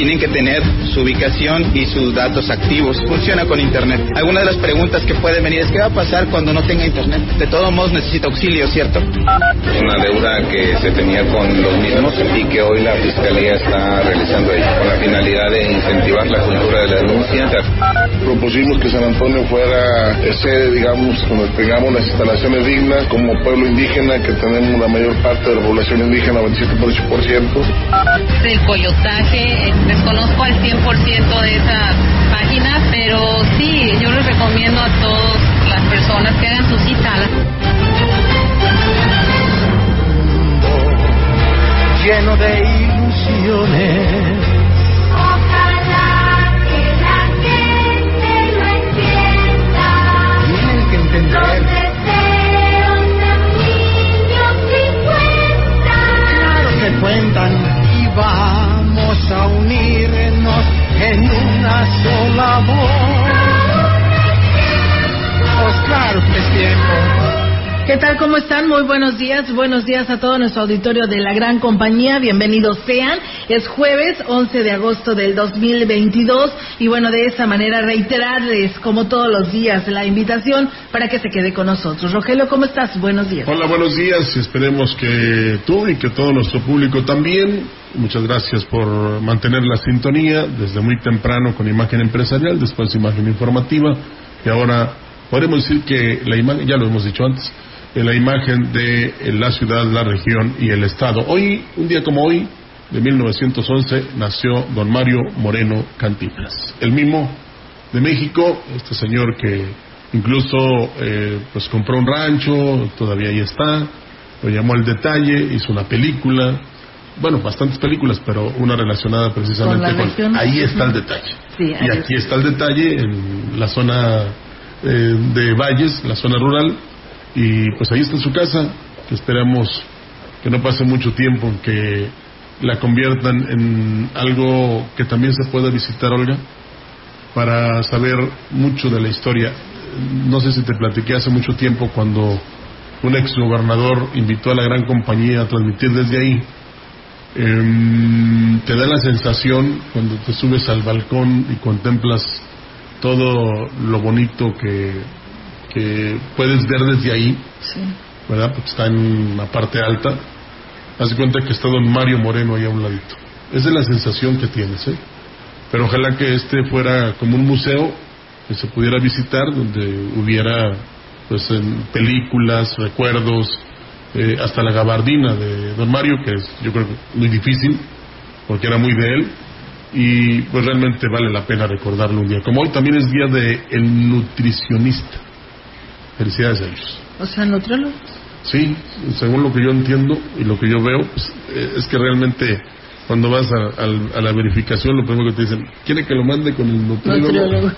Tienen que tener su ubicación y sus datos activos. Funciona con Internet. Algunas de las preguntas que pueden venir es qué va a pasar cuando no tenga Internet. De todos modos necesita auxilio, ¿cierto? Una deuda que se tenía con los mismos y que hoy la Fiscalía está realizando ahí, con la finalidad de incentivar la cultura de la denuncia. Propusimos que San Antonio fuera sede, digamos, donde tengamos las instalaciones dignas como pueblo indígena, que tenemos la mayor parte de la población indígena, 27%. El coyotaje desconozco al 100% de esa página, pero sí, yo les recomiendo a todas las personas que hagan su cita. Lleno de ilusiones. Ojalá que la gente lo entienda. Tienen que Los entender. deseos de niños y cuentan. Claro que cuentan y vamos a unirnos en una sola voz. Tal? ¿Cómo están? Muy buenos días. Buenos días a todo nuestro auditorio de la gran compañía. Bienvenidos sean. Es jueves 11 de agosto del 2022 y bueno, de esa manera reiterarles como todos los días la invitación para que se quede con nosotros. Rogelio, ¿cómo estás? Buenos días. Hola, buenos días. Esperemos que tú y que todo nuestro público también. Muchas gracias por mantener la sintonía desde muy temprano con imagen empresarial, después imagen informativa y ahora podemos decir que la imagen, ya lo hemos dicho antes, eh, la imagen de eh, la ciudad, la región y el estado. Hoy, un día como hoy, de 1911, nació don Mario Moreno Cantinflas, el mismo de México, este señor que incluso eh, pues compró un rancho, todavía ahí está, lo llamó al detalle, hizo una película, bueno, bastantes películas, pero una relacionada precisamente Con ahí está el detalle. Sí, y aquí está el detalle en la zona eh, de Valles, la zona rural, y pues ahí está su casa, esperamos que no pase mucho tiempo que la conviertan en algo que también se pueda visitar, Olga, para saber mucho de la historia. No sé si te platiqué hace mucho tiempo cuando un ex gobernador invitó a la gran compañía a transmitir desde ahí. Em, te da la sensación cuando te subes al balcón y contemplas todo lo bonito que, que puedes ver desde ahí, Sí. ¿verdad? Porque está en la parte alta. Haz de cuenta que está don Mario Moreno ahí a un ladito. Esa es la sensación que tienes, ¿eh? Pero ojalá que este fuera como un museo que se pudiera visitar, donde hubiera, pues, en películas, recuerdos, eh, hasta la gabardina de don Mario, que es, yo creo, que muy difícil, porque era muy de él, y pues realmente vale la pena recordarlo un día. Como hoy también es día de el nutricionista. Felicidades a ellos. O sea, nutriólogo. Sí, según lo que yo entiendo y lo que yo veo, pues, eh, es que realmente cuando vas a, al- a la verificación, lo primero que te dicen, ¿quiere que lo mande con el nutriólogo? Nutriólogo.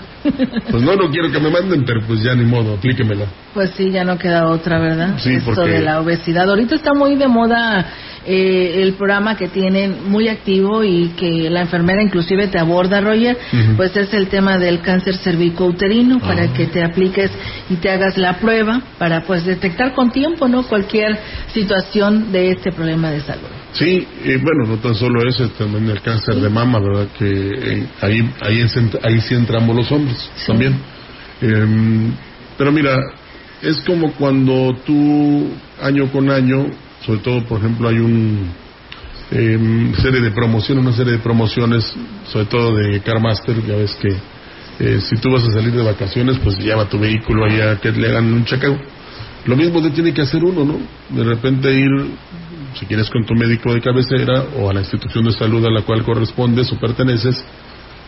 Pues no, no quiero que me manden, pero pues ya ni modo, aplíquemela. Pues sí, ya no queda otra, ¿verdad? Sí, Esto porque- de la obesidad. Ahorita está muy de moda eh, el programa que tienen muy activo y que la enfermera inclusive te aborda, Roger, pues es el tema del cáncer cervicouterino para Ah. que te apliques y te hagas la prueba para pues detectar con tiempo, ¿no? Cualquier situación de este problema de salud. Sí, y bueno, no tan solo eso, también el cáncer de mama, ¿verdad? Que eh, ahí, ahí, es ahí sí entramos los hombres Sí. también. Em, pero mira, es como cuando tú año con año, sobre todo, por ejemplo, hay un em, serie de promociones, una serie de promociones, sobre todo de CarMaster, ya ves que eh, si tú vas a salir de vacaciones, pues lleva tu vehículo allá que le hagan un chequeo. Lo mismo te tiene que hacer uno, ¿no? De repente ir, si quieres, con tu médico de cabecera o a la institución de salud a la cual correspondes o perteneces,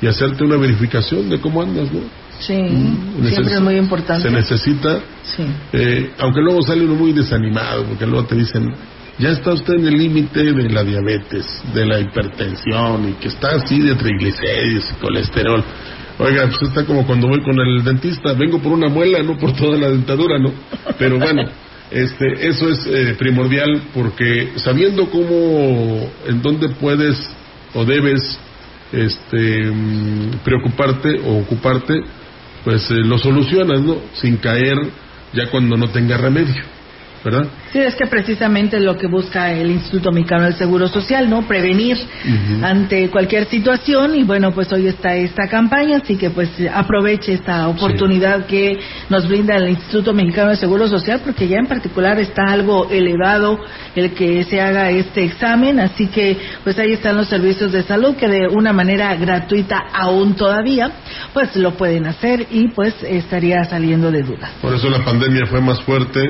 y hacerte una verificación de cómo andas, ¿no? Sí, Mm, siempre neces- es muy importante. Se necesita, Sí. eh, aunque luego sale uno muy desanimado, porque luego te dicen, ya está usted en el límite de la diabetes, de la hipertensión, y que está así de triglicéridos y colesterol. Oiga, pues está como cuando voy con el dentista, vengo por una muela, no por toda la dentadura, ¿no? Pero bueno, este, eso es eh, primordial porque sabiendo cómo, en dónde puedes o debes este, mm, preocuparte o ocuparte, pues eh, lo solucionas, ¿no? Sin caer ya cuando no tenga remedio, ¿verdad? Sí, es que precisamente lo que busca el Instituto Mexicano del Seguro Social, ¿no? Prevenir ante cualquier situación y bueno, pues hoy está esta campaña, así que pues aproveche esta oportunidad que nos brinda el Instituto Mexicano del Seguro Social porque ya en particular está algo elevado el que se haga este examen, así que pues ahí están los servicios de salud que de una manera gratuita aún todavía, pues lo pueden hacer y pues estaría saliendo de dudas. Por eso la pandemia fue más fuerte,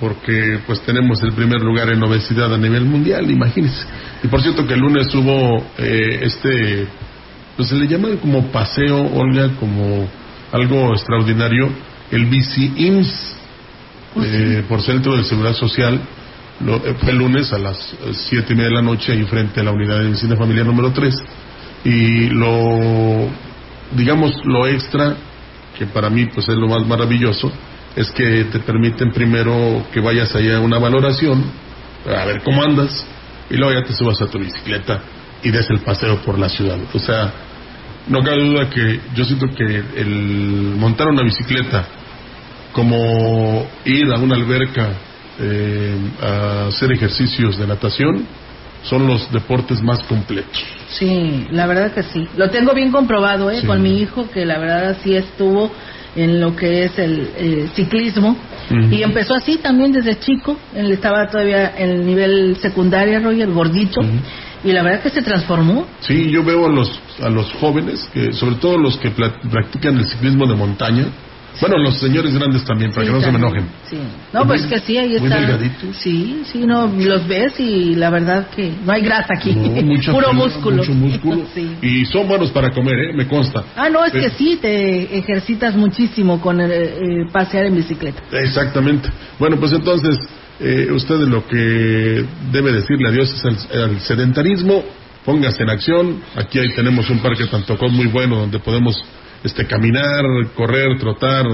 porque pues tenemos el primer lugar en obesidad a nivel mundial, imagínense. Y por cierto que el lunes hubo eh, este, pues se le llaman como paseo, Olga, como algo extraordinario, el bici IMSS, eh, por Centro de Seguridad Social, lo- eh, fue el lunes a las eh, siete y media de la noche ahí frente a la unidad de medicina familiar número 3 y lo digamos lo extra que para mí pues es lo más maravilloso es que te permiten primero que vayas allá a una valoración a ver cómo andas y luego ya te subas a tu bicicleta y des el paseo por la ciudad o sea no cabe duda que yo siento que el montar una bicicleta como ir a una alberca eh, a hacer ejercicios de natación son los deportes más completos. Sí, la verdad que sí. Lo tengo bien comprobado, ¿eh? Sí. Con mi hijo, que la verdad sí estuvo en lo que es el eh, ciclismo. Y empezó así también desde chico. Él estaba todavía en el nivel secundario, Roger, gordito. Y la verdad que se transformó. Sí, yo veo a los, a los jóvenes, que sobre todo los que practican el ciclismo de montaña, bueno, los señores grandes también, para Sí, que no se me enojen. Sí. No, pues que sí, ahí muy está. delgaditos. Sí, sí, no, los ves y la verdad que no hay grasa aquí. No, mucha Puro músculo. Mucho músculo. Sí. Y son buenos para comer, ¿eh? Me consta. Ah, no, es Pero- que sí, te ejercitas muchísimo con el, eh, pasear en bicicleta. Exactamente. Bueno, pues entonces, eh, usted lo que debe decirle adiós es al, al sedentarismo. Póngase en acción. Aquí ahí tenemos un parque Tantocón muy bueno donde podemos este, caminar, correr, trotar,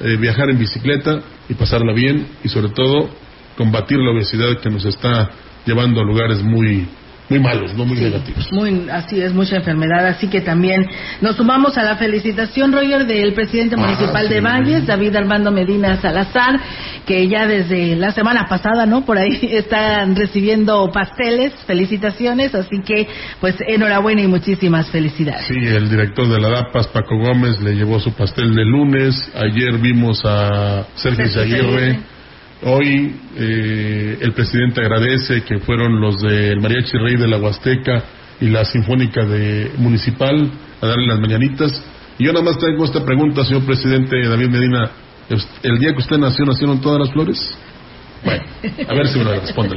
eh, viajar en bicicleta y pasarla bien y sobre todo combatir la obesidad que nos está llevando a lugares muy, muy malos, no muy negativos. Muy, así es, mucha enfermedad. Así que también nos sumamos a la felicitación, Roger, del presidente Ah, municipal de sí. Valles, David Armando Medina Salazar, que ya desde la semana pasada, ¿no? Por ahí están recibiendo pasteles, felicitaciones. Así que, pues, enhorabuena y muchísimas felicidades. Sí, el director de la DAPAS, Paco Gómez, le llevó su pastel de lunes. Ayer vimos a Sergio Sergio Aguirre. Hoy eh, el presidente agradece que fueron los del Mariachi Rey de la Huasteca y la Sinfónica de Municipal a darle las mañanitas. Y yo nada más tengo esta pregunta, señor presidente David Medina. ¿El día que usted nació, nacieron todas las flores? Bueno, a ver si me lo responde.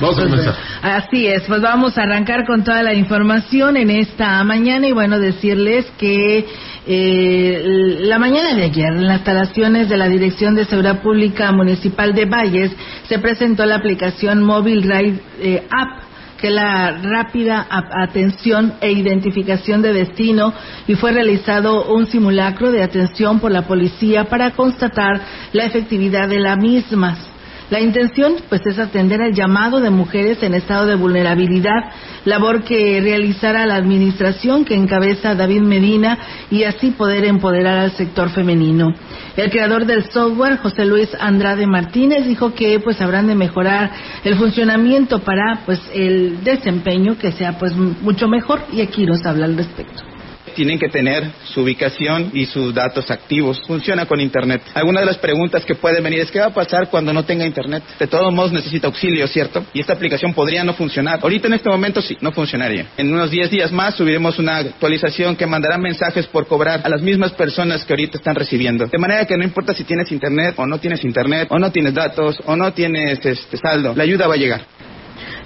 Vamos a comenzar. Así es, pues vamos a arrancar con toda la información en esta mañana y bueno, decirles que eh, la mañana de ayer en las instalaciones de la Dirección de Seguridad Pública Municipal de Valles se presentó la aplicación Mobile Ride eh, App que la rápida atención e identificación de destino y fue realizado un simulacro de atención por la policía para constatar la efectividad de la misma. La intención, pues, es atender al llamado de mujeres en estado de vulnerabilidad, labor que realizará la administración que encabeza David Medina y así poder empoderar al sector femenino. El creador del software, José Luis Andrade Martínez, dijo que, pues, habrán de mejorar el funcionamiento para, pues, el desempeño que sea, pues, mucho mejor y aquí nos habla al respecto. Tienen que tener su ubicación y sus datos activos. Funciona con Internet. Alguna de las preguntas que pueden venir es qué va a pasar cuando no tenga Internet. De todos modos necesita auxilio, ¿cierto? Y esta aplicación podría no funcionar. Ahorita en este momento sí, no funcionaría. En unos 10 días más subiremos una actualización que mandará mensajes por cobrar a las mismas personas que ahorita están recibiendo. De manera que no importa si tienes Internet o no tienes Internet, o no tienes datos, o no tienes este, saldo, la ayuda va a llegar.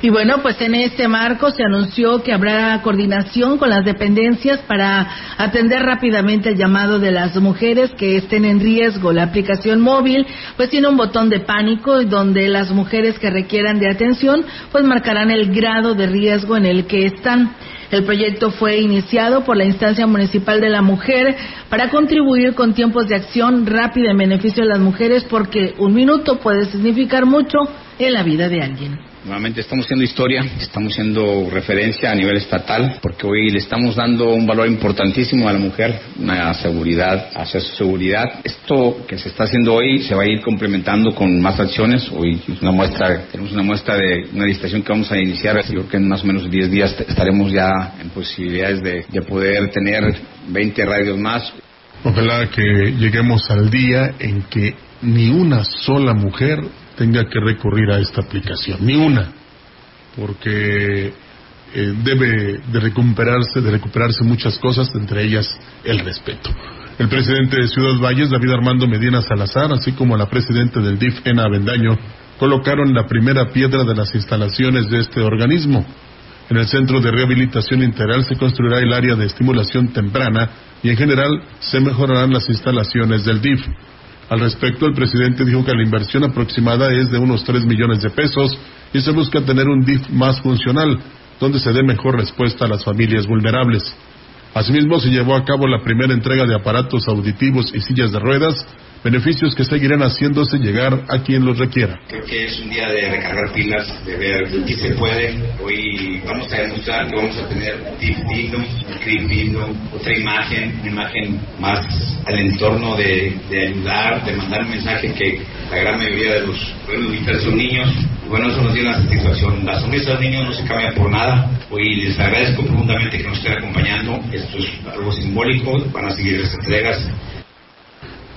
Y bueno, pues en este marco se anunció que habrá coordinación con las dependencias para atender rápidamente el llamado de las mujeres que estén en riesgo. La aplicación móvil pues tiene un botón de pánico donde las mujeres que requieran de atención pues marcarán el grado de riesgo en el que están. El proyecto fue iniciado por la instancia municipal de la mujer para contribuir con tiempos de acción rápida en beneficio de las mujeres porque un minuto puede significar mucho en la vida de alguien. Nuevamente estamos haciendo historia, estamos haciendo referencia a nivel estatal, porque hoy le estamos dando un valor importantísimo a la mujer, una seguridad, hacia su seguridad. Esto que se está haciendo hoy se va a ir complementando con más acciones. Hoy una muestra, tenemos una muestra de una licitación que vamos a iniciar. Yo creo que en más o menos 10 días estaremos ya en posibilidades de, de poder tener 20 radios más. Ojalá que lleguemos al día en que ni una sola mujer tenga que recurrir a esta aplicación, ni una, porque eh, debe de recuperarse, de recuperarse muchas cosas, entre ellas el respeto. El presidente de Ciudad Valles, David Armando Medina Salazar, así como la presidenta del DIF, Ena Avendaño, colocaron la primera piedra de las instalaciones de este organismo. En el Centro de Rehabilitación Integral se construirá el área de estimulación temprana y en general se mejorarán las instalaciones del DIF. Al respecto, el presidente dijo que la inversión aproximada es de unos 3 millones de pesos y se busca tener un DIF más funcional, donde se dé mejor respuesta a las familias vulnerables. Asimismo, se llevó a cabo la primera entrega de aparatos auditivos y sillas de ruedas, beneficios que seguirán haciéndose llegar a quien los requiera. Creo que es un día de recargar pilas, de ver qué se puede. Hoy vamos a demostrar que vamos a tener un digno, un otra imagen, una imagen más al entorno de, de ayudar, de mandar un mensaje que la gran mayoría de los pueblos son niños. Bueno, eso nos dio una satisfacción. La sonrisa de los niños no se cambia por nada. Hoy les agradezco profundamente que nos estén acompañando. Esto es algo simbólico. Van a seguir las entregas.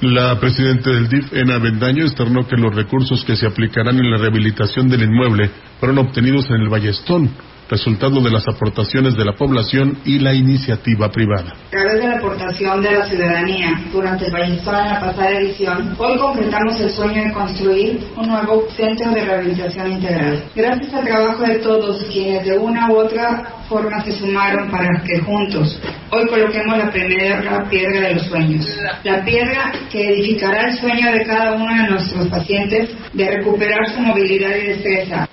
La presidenta del DIF, Ena Bendaño, externó que los recursos que se aplicarán en la rehabilitación del inmueble fueron obtenidos en el Ballestón, resultado de las aportaciones de la población y la iniciativa privada. A través de la aportación de la ciudadanía durante el Ballestón en la pasada edición, hoy concretamos el sueño de construir un nuevo centro de rehabilitación integral. Gracias al trabajo de todos quienes de una u otra forma se sumaron para que juntos hoy coloquemos la primera piedra de los sueños. La piedra que edificará el sueño de cada uno de nuestros pacientes de recuperar su movilidad y destreza.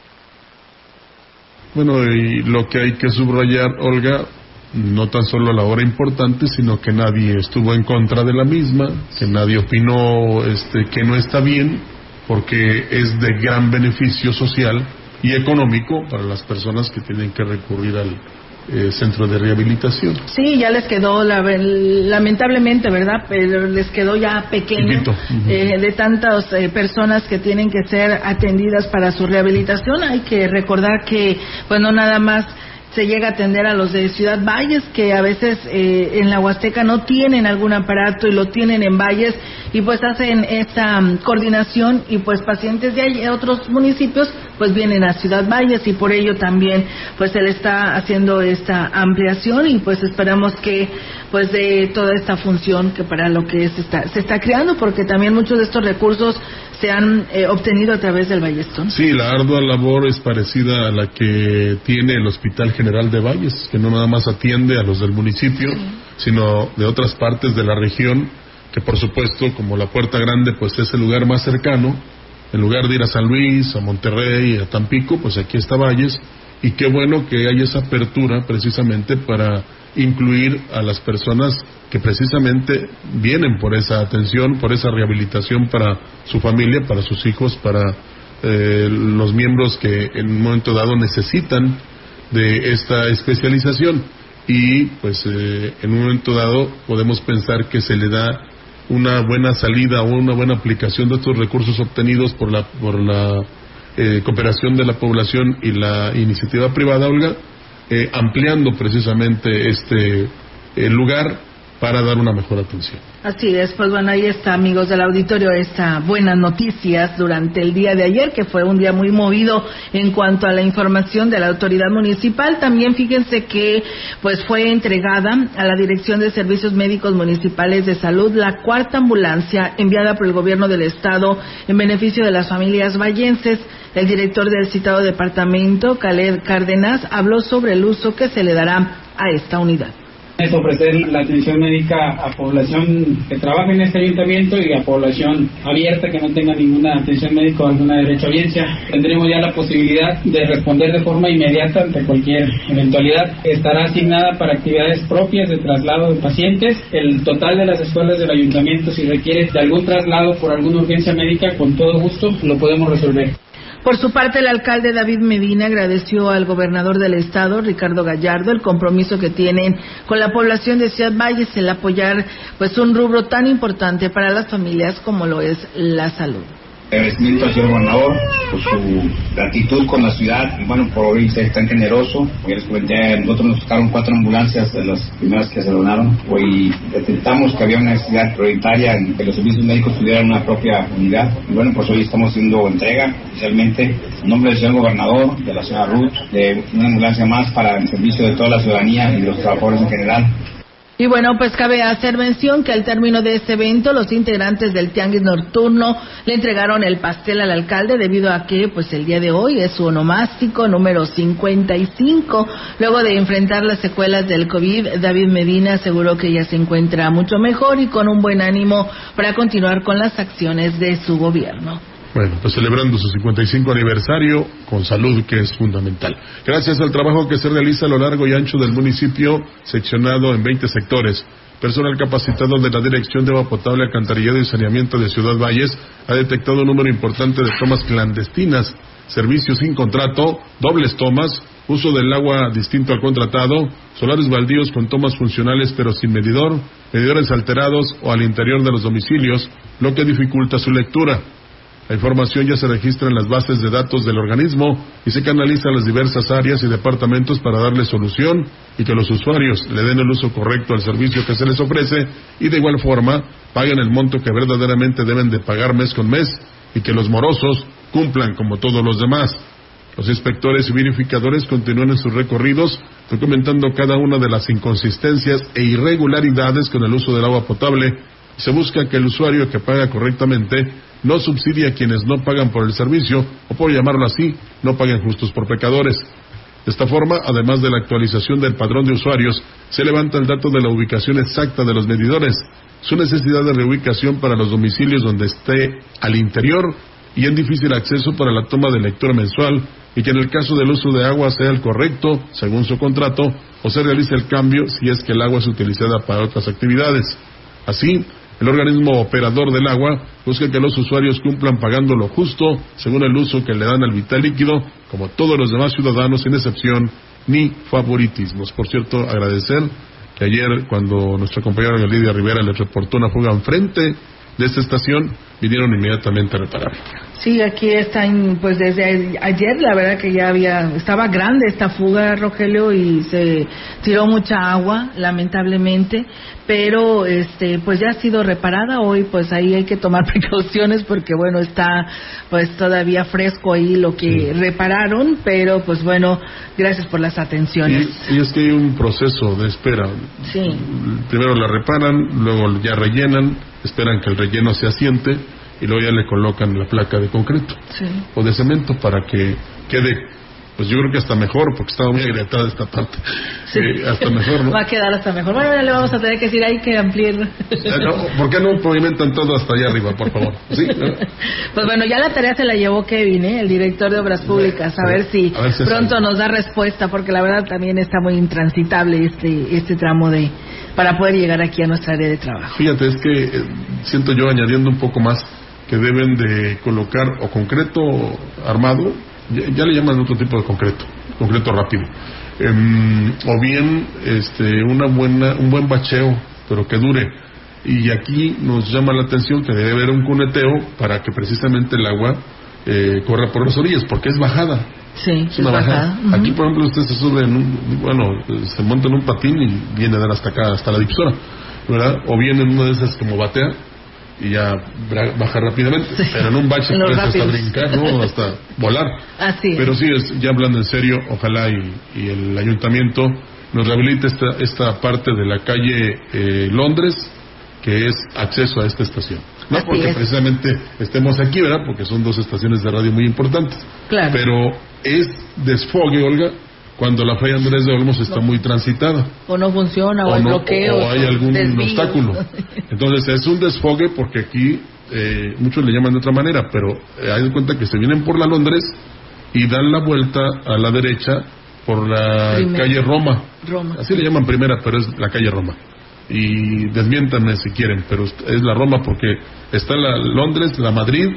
Bueno, y lo que hay que subrayar, Olga, no tan solo la hora importante, sino que nadie estuvo en contra de la misma, que nadie opinó este, que no está bien, porque es de gran beneficio social y económico para las personas que tienen que recurrir al eh, centro de rehabilitación. Sí, ya les quedó, la, lamentablemente, ¿verdad? Pero les quedó ya pequeño eh, de tantas eh, personas que tienen que ser atendidas para su rehabilitación. Hay que recordar que, pues no nada más se llega a atender a los de Ciudad Valles, que a veces eh, en la Huasteca no tienen algún aparato y lo tienen en Valles, y pues hacen esta mm, coordinación y pues pacientes de ahí, otros municipios pues vienen a Ciudad Valles y por ello también pues se le está haciendo esta ampliación y pues esperamos que pues de toda esta función que para lo que se está, se está creando porque también muchos de estos recursos se han eh, obtenido a través del Ballestón. Sí, la ardua labor es parecida a la que tiene el Hospital General de Valles, que no nada más atiende a los del municipio, sino de otras partes de la región, que por supuesto, como la Puerta Grande, pues es el lugar más cercano, en lugar de ir a San Luis, a Monterrey, a Tampico, pues aquí está Valles, y qué bueno que hay esa apertura precisamente para incluir a las personas que precisamente vienen por esa atención, por esa rehabilitación para su familia, para sus hijos, para eh, los miembros que en un momento dado necesitan de esta especialización. Y pues eh, en un momento dado podemos pensar que se le da una buena salida o una buena aplicación de estos recursos obtenidos por la por la eh, cooperación de la población y la iniciativa privada, Olga, eh, ampliando precisamente este lugar para dar una mejor atención. Así es, pues bueno, ahí está, amigos del auditorio, esta buenas noticias durante el día de ayer, que fue un día muy movido en cuanto a la información de la autoridad municipal. También fíjense que pues fue entregada a la Dirección de Servicios Médicos Municipales de Salud la cuarta ambulancia enviada por el gobierno del estado en beneficio de las familias vallenses. El director del citado departamento, Caled Cárdenas, habló sobre el uso que se le dará a esta unidad es ofrecer la atención médica a población que trabaja en este ayuntamiento y a población abierta que no tenga ninguna atención médica o alguna derecho audiencia. Tendremos ya la posibilidad de responder de forma inmediata ante cualquier eventualidad. Estará asignada para actividades propias de traslado de pacientes. El total de las escuelas del ayuntamiento, si requiere de algún traslado por alguna urgencia médica, con todo gusto lo podemos resolver. Por su parte, el alcalde David Medina agradeció al gobernador del estado, Ricardo Gallardo, el compromiso que tienen con la población de Ciudad Valles, el apoyar pues un rubro tan importante para las familias como lo es la salud agradecimiento al señor gobernador por su gratitud con la ciudad y bueno, por hoy ser tan generoso. Hoy les comenté, nosotros nos tocaron cuatro ambulancias de las primeras que se donaron. Hoy detectamos que había una necesidad prioritaria en que los servicios médicos tuvieran una propia unidad. Y bueno, pues hoy estamos haciendo entrega oficialmente en nombre del señor gobernador, de la señora Ruth, de una ambulancia más para el servicio de toda la ciudadanía y de los trabajadores en general. Y bueno, pues cabe hacer mención que al término de este evento, los integrantes del Tianguis Nocturno le entregaron el pastel al alcalde debido a que, pues el día de hoy es su onomástico número 55. Luego de enfrentar las secuelas del COVID, David Medina aseguró que ya se encuentra mucho mejor y con un buen ánimo para continuar con las acciones de su gobierno. Bueno, pues celebrando su 55 aniversario con salud, que es fundamental. Gracias al trabajo que se realiza a lo largo y ancho del municipio, seccionado en 20 sectores. Personal capacitado de la Dirección de Agua Potable, Alcantarillado y Saneamiento de Ciudad Valles ha detectado un número importante de tomas clandestinas, servicios sin contrato, dobles tomas, uso del agua distinto al contratado, solares baldíos con tomas funcionales pero sin medidor, medidores alterados o al interior de los domicilios, lo que dificulta su lectura. La información ya se registra en las bases de datos del organismo y se canaliza a las diversas áreas y departamentos para darle solución y que los usuarios le den el uso correcto al servicio que se les ofrece y de igual forma paguen el monto que verdaderamente deben de pagar mes con mes y que los morosos cumplan como todos los demás. Los inspectores y verificadores continúan en sus recorridos documentando cada una de las inconsistencias e irregularidades con el uso del agua potable se busca que el usuario que paga correctamente no subsidie a quienes no pagan por el servicio o, por llamarlo así, no paguen justos por pecadores. De esta forma, además de la actualización del padrón de usuarios, se levanta el dato de la ubicación exacta de los medidores, su necesidad de reubicación para los domicilios donde esté al interior y en difícil acceso para la toma de lectura mensual y que en el caso del uso de agua sea el correcto, según su contrato, o se realice el cambio si es que el agua es utilizada para otras actividades. Así, el organismo operador del agua busca que los usuarios cumplan pagando lo justo según el uso que le dan al vital líquido, como todos los demás ciudadanos sin excepción ni favoritismos. Por cierto, agradecer que ayer cuando nuestra compañera Lidia Rivera le reportó una fuga enfrente de esta estación, vinieron inmediatamente a reparar. Sí, aquí están, pues desde ayer la verdad que ya había, estaba grande esta fuga, Rogelio, y se tiró mucha agua, lamentablemente, pero este, pues ya ha sido reparada hoy, pues ahí hay que tomar precauciones porque bueno, está pues todavía fresco ahí lo que repararon, pero pues bueno, gracias por las atenciones. Y, y, es que hay un proceso de espera. Sí. Primero la reparan, luego ya rellenan, esperan que el relleno se asiente y luego ya le colocan la placa de concreto o de cemento para que quede pues yo creo que hasta mejor, porque estaba muy agrietada esta parte. Sí. Eh, hasta mejor, ¿no? Va a quedar hasta mejor. Bueno, ya le vamos a tener que decir, hay que ampliar. No, ¿Por qué no pavimentan todo hasta allá arriba, por favor? ¿Sí? Pues bueno, ya la tarea se la llevó Kevin, ¿eh? el director de Obras Públicas, a, ver si, a ver si pronto nos da respuesta, porque la verdad también está muy intransitable este, este tramo de para poder llegar aquí a nuestra área de trabajo. Fíjate, es que eh, siento yo añadiendo un poco más que deben de colocar o concreto armado, ya, ya le llaman otro tipo de concreto, concreto rápido, em, o bien este, una buena, un buen bacheo, pero que dure. Y aquí nos llama la atención que debe haber un cuneteo para que precisamente el agua eh, corra por las orillas, porque es bajada. Sí, es una bajada. Uh -huh. Aquí, por ejemplo, usted se sube en un, bueno, se monta en un patín y viene a dar hasta acá, hasta la dipsora. ¿verdad? O bien en una de esas como batea y ya baja rápidamente, pero en un bache hasta brincar, ¿no? Hasta volar. Así. Pero sí, es- ya hablando en serio, ojalá y, y el ayuntamiento nos rehabilite esta, esta parte de la calle eh, Londres, que es acceso a esta estación. No Así porque es. precisamente estemos aquí, ¿verdad? Porque son dos estaciones de radio muy importantes. Claro. Pero es desfogue, Olga, cuando la falla Andrés de Olmos está muy transitada. O no funciona, o, hay no- bloqueos. o hay algún obstáculo. Entonces es un desfogue porque aquí eh, muchos le llaman de otra manera, pero eh, hay de cuenta que se vienen por la Londres y dan la vuelta a la derecha por la Primera. calle Roma. Roma. Así le llaman primera, pero es la calle Roma. Y desmiéntanme si quieren, pero es la Roma porque está la Londres, la Madrid,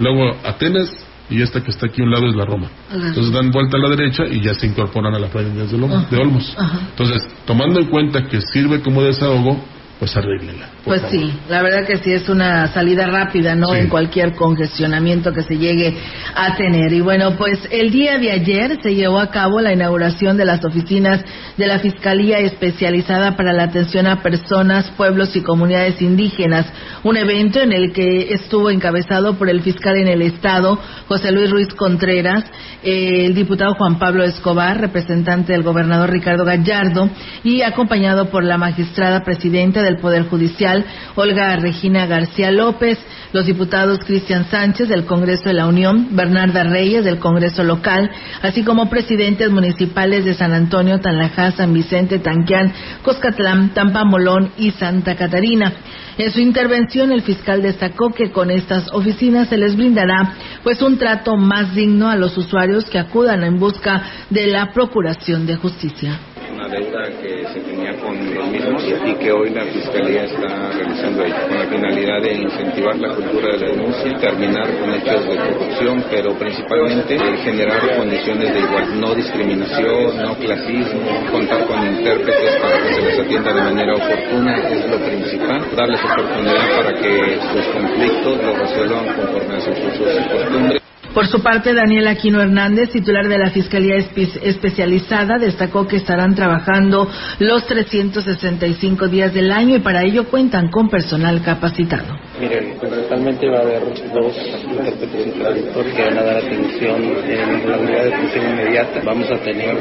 luego Atenas y esta que está aquí a un lado es la Roma. Ajá. Entonces dan vuelta a la derecha y ya se incorporan a la playa de Olmos. Ajá. de Olmos. Ajá. Entonces, tomando en cuenta que sirve como desahogo, pues arréglenla. Pues favor. sí, la verdad que sí es una salida rápida, ¿no? Sí. En cualquier congestionamiento que se llegue a tener. Y bueno, pues el día de ayer se llevó a cabo la inauguración de las oficinas de la Fiscalía Especializada para la Atención a Personas, Pueblos y Comunidades Indígenas, un evento en el que estuvo encabezado por el fiscal en el Estado, José Luis Ruiz Contreras, el diputado Juan Pablo Escobar, representante del gobernador Ricardo Gallardo, y acompañado por la magistrada presidenta del Poder Judicial, Olga Regina García López, los diputados Cristian Sánchez del Congreso de la Unión, Bernarda Reyes del Congreso local, así como presidentes municipales de San Antonio, Tanlajá, San Vicente, Tanquián, Coscatlán, Tampamolón y Santa Catarina. En su intervención, el fiscal destacó que con estas oficinas se les brindará pues un trato más digno a los usuarios que acudan en busca de la procuración de justicia. Una deuda que se tenía con los mismos y que hoy la Fiscalía está realizando ahí, con la finalidad de incentivar la cultura de la denuncia, terminar con hechos de corrupción, pero principalmente generar condiciones de igual, no discriminación, no clasismo, contar con intérpretes para que se les atienda de manera oportuna, es lo principal, darles oportunidad para que sus conflictos los resuelvan conforme a sus usos y costumbres. Por su parte, Daniel Aquino Hernández, titular de la Fiscalía Espe- Especializada, destacó que estarán trabajando los 365 días del año y para ello cuentan con personal capacitado. Miren, principalmente va a haber dos intérpretes y traductores que van a dar atención en la unidad de atención inmediata. Vamos a tener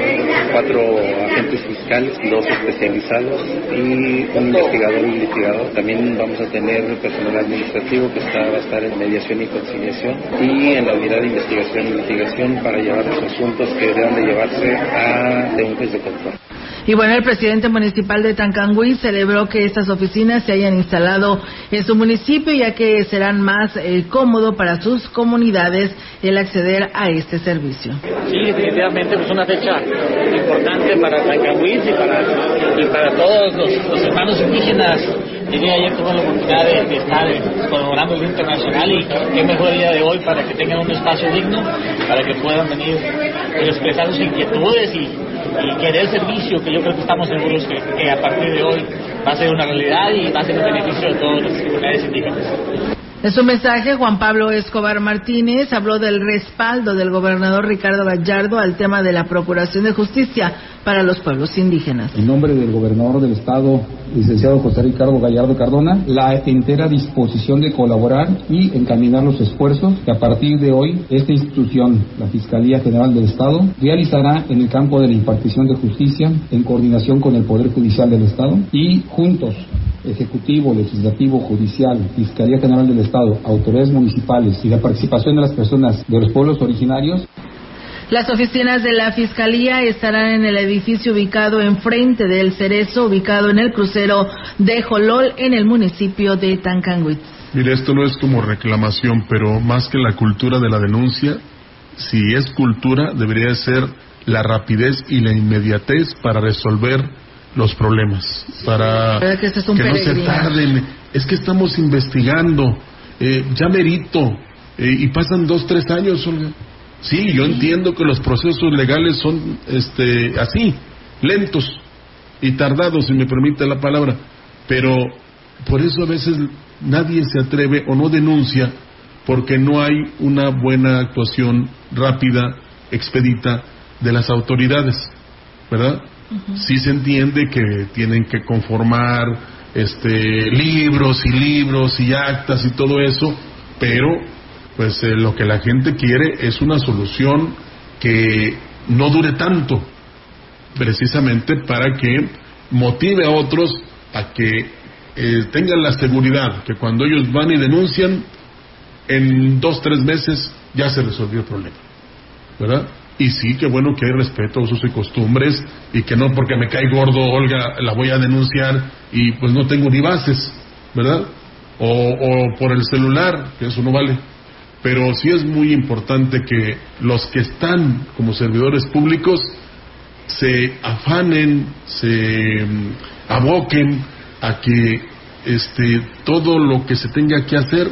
cuatro agentes fiscales, dos especializados y un investigador y un litigador. También vamos a tener personal administrativo que está, va a estar en mediación y conciliación y en la unidad de investigación y litigación para llevar los asuntos que deben de llevarse a de un juez de control. Y bueno, el presidente municipal de Tancangüí celebró que estas oficinas se hayan instalado en su municipio, ya que serán más eh, cómodo para sus comunidades el acceder a este servicio. Sí, definitivamente es una fecha importante para Tancahuitz y para, y para todos los, los hermanos indígenas. De ayer tuve la oportunidad de, de estar eh, colaborando el Internacional y qué mejor día de hoy para que tengan un espacio digno, para que puedan venir y expresar sus inquietudes y, y querer servicio, que yo creo que estamos seguros que, que a partir de hoy va a ser una realidad y va a ser un beneficio de todas las comunidades indígenas. En su mensaje, Juan Pablo Escobar Martínez habló del respaldo del gobernador Ricardo Gallardo al tema de la procuración de justicia para los pueblos indígenas. En nombre del gobernador del estado, licenciado José Ricardo Gallardo Cardona, la entera disposición de colaborar y encaminar los esfuerzos que a partir de hoy esta institución, la Fiscalía General del Estado, realizará en el campo de la impartición de justicia en coordinación con el Poder Judicial del Estado y juntos Ejecutivo, Legislativo, Judicial, Fiscalía General del Estado, autoridades municipales y la participación de las personas de los pueblos originarios Las oficinas de la Fiscalía estarán en el edificio ubicado enfrente del Cerezo, ubicado en el crucero de Jolol, en el municipio de Tancanguitz. Mire, esto no es como reclamación, pero más que la cultura de la denuncia, si es cultura, debería de ser la rapidez y la inmediatez para resolver los problemas, para ¿Verdad que este es un que no se tarden. Es que estamos investigando, eh, ya merito, eh, y pasan dos, tres años, Olga. Sí, yo entiendo que los procesos legales son este, así, lentos y tardados, si me permite la palabra, pero por eso a veces nadie se atreve o no denuncia porque no hay una buena actuación rápida, expedita de las autoridades, ¿verdad? Sí se entiende que tienen que conformar este, libros y libros y actas y todo eso, pero pues eh, lo que la gente quiere es una solución que no dure tanto, precisamente para que motive a otros a que eh, tengan la seguridad que cuando ellos van y denuncian, en dos, tres meses ya se resolvió el problema. ¿Verdad? Y sí, qué bueno que hay respeto usos y costumbres y que no porque me cae gordo Olga la voy a denunciar y pues no tengo ni bases, ¿verdad? O, o por el celular, que eso no vale. Pero sí es muy importante que los que están como servidores públicos se afanen, se mm, aboquen a que este todo lo que se tenga que hacer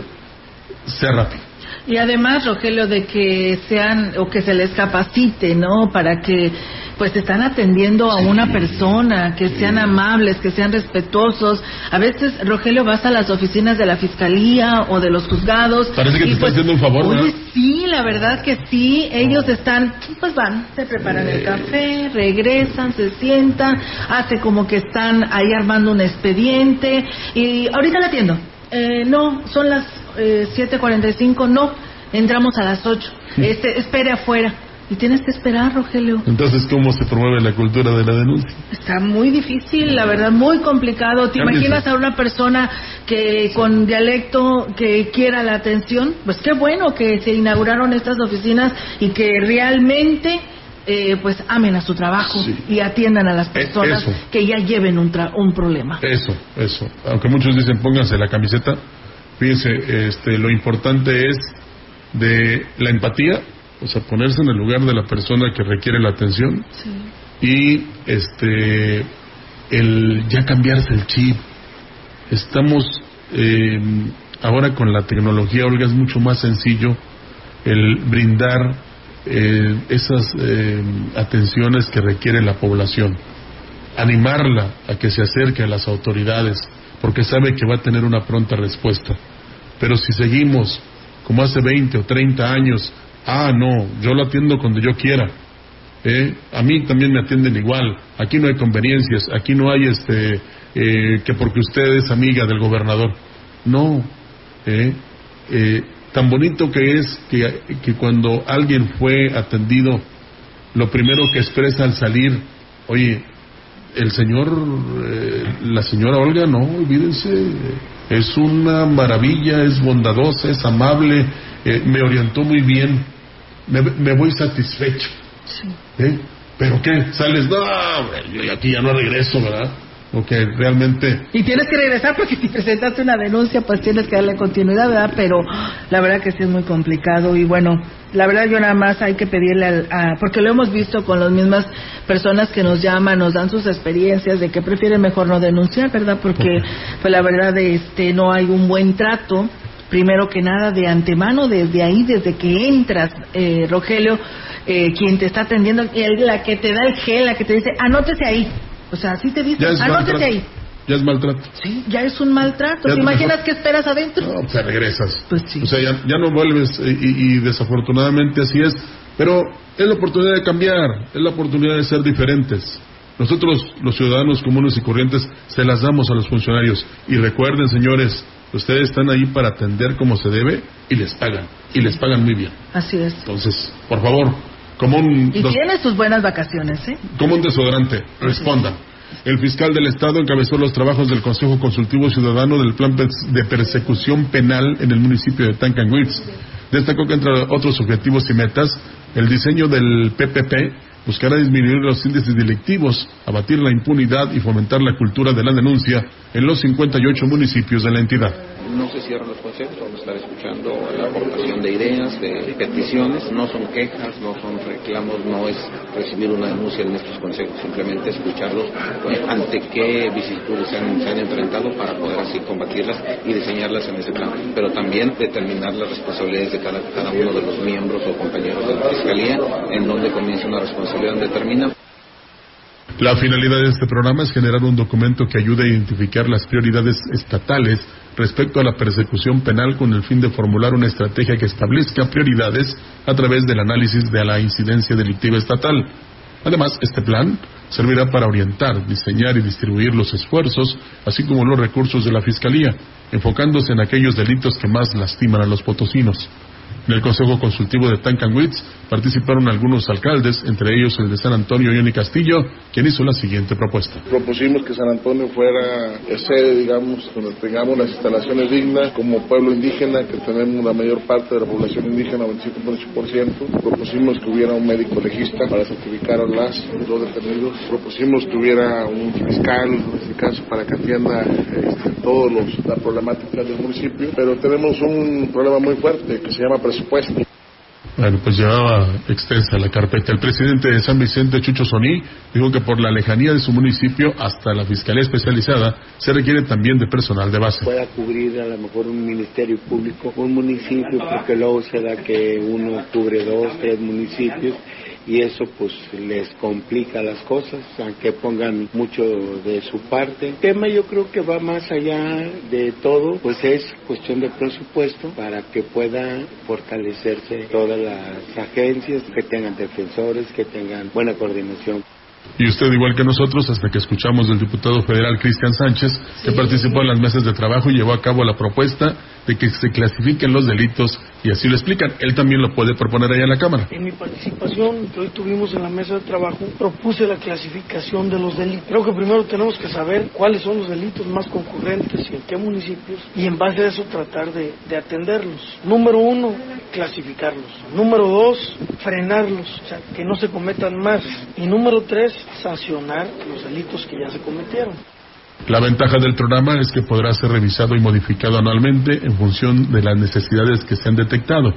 sea rápido. Y además, Rogelio, de que sean o que se les capacite, ¿no? Para que pues están atendiendo a una persona, que sean amables, que sean respetuosos. A veces, Rogelio, vas a las oficinas de la fiscalía o de los juzgados. Parece que te está pues, haciendo un favor, oye, ¿verdad? sí, la verdad que sí. Ellos están, pues van, se preparan el café, regresan, se sientan, hace como que están ahí armando un expediente y ahorita la atiendo. Eh, no, son las eh, 7:45, no, entramos a las 8. Este, espere afuera. Y tienes que esperar, Rogelio. Entonces, ¿cómo se promueve la cultura de la denuncia? Está muy difícil, la verdad, muy complicado. ¿Te Cámbiese. imaginas a una persona que con dialecto que quiera la atención? Pues qué bueno que se inauguraron estas oficinas y que realmente eh, pues amen a su trabajo Sí. y atiendan a las personas eso. que ya lleven un, tra- un problema. Eso, eso. Aunque muchos dicen pónganse la camiseta, fíjense, este, lo importante es de la empatía, o sea, ponerse en el lugar de la persona que requiere la atención y este el ya cambiarse el chip. Estamos eh, ahora con la tecnología, Olga, es mucho más sencillo el brindar eh, esas eh, atenciones que requiere la población animarla a que se acerque a las autoridades, porque sabe que va a tener una pronta respuesta. Pero si seguimos como hace 20 o 30 años, ah, no, yo lo atiendo cuando yo quiera, ¿eh? a mí también me atienden igual, aquí no hay conveniencias, aquí no hay este, eh, que porque usted es amiga del gobernador. No, ¿eh? Eh, tan bonito que es que, que cuando alguien fue atendido, lo primero que expresa al salir, oye, el señor, eh, la señora Olga, no, olvídense, es una maravilla, es bondadosa, es amable, eh, me orientó muy bien, me, me voy satisfecho. ¿Eh? ¿Pero qué? Sales, no, yo aquí ya no regreso, ¿verdad? Porque realmente Y tienes que regresar porque si presentaste una denuncia, pues tienes que darle continuidad, ¿verdad? Pero la verdad que sí es muy complicado y bueno, la verdad yo nada más hay que pedirle al, a- porque lo hemos visto con las mismas personas que nos llaman, nos dan sus experiencias de que prefieren mejor no denunciar, ¿verdad? Porque pues la verdad este no hay un buen trato. Primero que nada, de antemano, desde ahí, desde que entras, eh, Rogelio, eh, quien te está atendiendo, el- la que te da el gel, la que te dice, anótese ahí. O sea, así te dice, ya es anótese maltrato. ahí. Ya es maltrato. Sí, ya es un maltrato. Ya ¿Te imaginas mejor. que esperas adentro? No, pues regresas. Pues sí. O sea, ya, ya no vuelves y, y desafortunadamente así es. Pero es la oportunidad de cambiar, es la oportunidad de ser diferentes. Nosotros, los ciudadanos comunes y corrientes, se las damos a los funcionarios. Y recuerden, señores, ustedes están ahí para atender como se debe y les pagan. Y les pagan muy bien. Así es. Entonces, por favor, como un, Y tienes tus buenas vacaciones, ¿eh? como un desodorante, respondan. El fiscal del Estado encabezó los trabajos del Consejo Consultivo Ciudadano del Plan de Persecución Penal en el municipio de Tancanwitz. Destacó que entre otros objetivos y metas, el diseño del PPP buscará disminuir los índices delictivos, abatir la impunidad y fomentar la cultura de la denuncia en los 58 municipios de la entidad. No se cierran los consejos, vamos a estar escuchando la aportación de ideas, de peticiones, no son quejas, no son reclamos, no es recibir una denuncia en estos consejos, simplemente escucharlos eh, ante qué vicisitudes se han, se han enfrentado para poder así combatirlas y diseñarlas en ese plan, pero también determinar las responsabilidades de cada, cada uno de los miembros o compañeros de la Fiscalía, en donde comienza una responsabilidad determina La finalidad de este programa es generar un documento que ayude a identificar las prioridades estatales respecto a la persecución penal con el fin de formular una estrategia que establezca prioridades a través del análisis de la incidencia delictiva estatal. Además, este plan servirá para orientar, diseñar y distribuir los esfuerzos, así como los recursos de la Fiscalía, enfocándose en aquellos delitos que más lastiman a los potosinos. En el Consejo Consultivo de Tancanwitz participaron algunos alcaldes, entre ellos el de San Antonio, Johnny Castillo, quien hizo la siguiente propuesta. Propusimos que San Antonio fuera sede, digamos, donde tengamos las instalaciones dignas como pueblo indígena, que tenemos la mayor parte de la población indígena, 25.8%. Propusimos que hubiera un médico legista para certificar a las dos detenidos. Propusimos que hubiera un fiscal, en este caso, para que atienda este, todos los la problemática del municipio. Pero tenemos un problema muy fuerte que se llama presupuesto. Bueno, pues llevaba extensa la carpeta. El presidente de San Vicente, Chucho Soní, dijo que por la lejanía de su municipio hasta la Fiscalía Especializada se requiere también de personal de base. Pueda cubrir a lo mejor un ministerio público, un municipio, porque luego se da que uno cubre dos, tres municipios y eso pues les complica las cosas, aunque pongan mucho de su parte. El tema yo creo que va más allá de todo, pues es cuestión de presupuesto para que pueda fortalecerse todas las agencias, que tengan defensores, que tengan buena coordinación. Y usted, igual que nosotros, hasta que escuchamos del diputado federal Cristian Sánchez, que participó en las mesas de trabajo y llevó a cabo la propuesta de que se clasifiquen los delitos y así lo explican. Él también lo puede proponer allá en la Cámara. En mi participación que hoy tuvimos en la mesa de trabajo, propuse la clasificación de los delitos. Creo que primero tenemos que saber cuáles son los delitos más concurrentes y en qué municipios y en base a eso tratar de, de atenderlos. Número uno, clasificarlos. Número dos, frenarlos, o sea, que no se cometan más. Y número tres, sancionar los delitos que ya se cometieron. La ventaja del programa es que podrá ser revisado y modificado anualmente en función de las necesidades que se han detectado.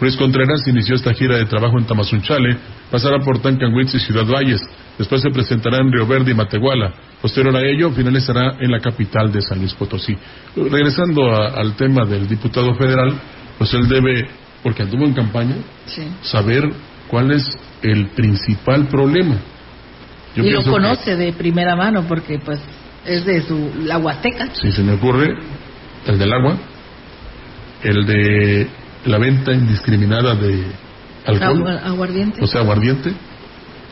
Luis Contreras inició esta gira de trabajo en Tamazunchale, pasará por Tancanwitz y Ciudad Valles, después se presentará en Río Verde y Matehuala. Posterior a ello, finalizará en la capital de San Luis Potosí. Regresando a- al tema del diputado federal, pues él debe, porque anduvo en campaña, Sí. saber cuál es el principal problema. Yo y lo pienso que- conoce de primera mano porque pues es de su la Huasteca. si se me ocurre, el del agua, el de la venta indiscriminada de alcohol, Agu- aguardiente. o sea, aguardiente,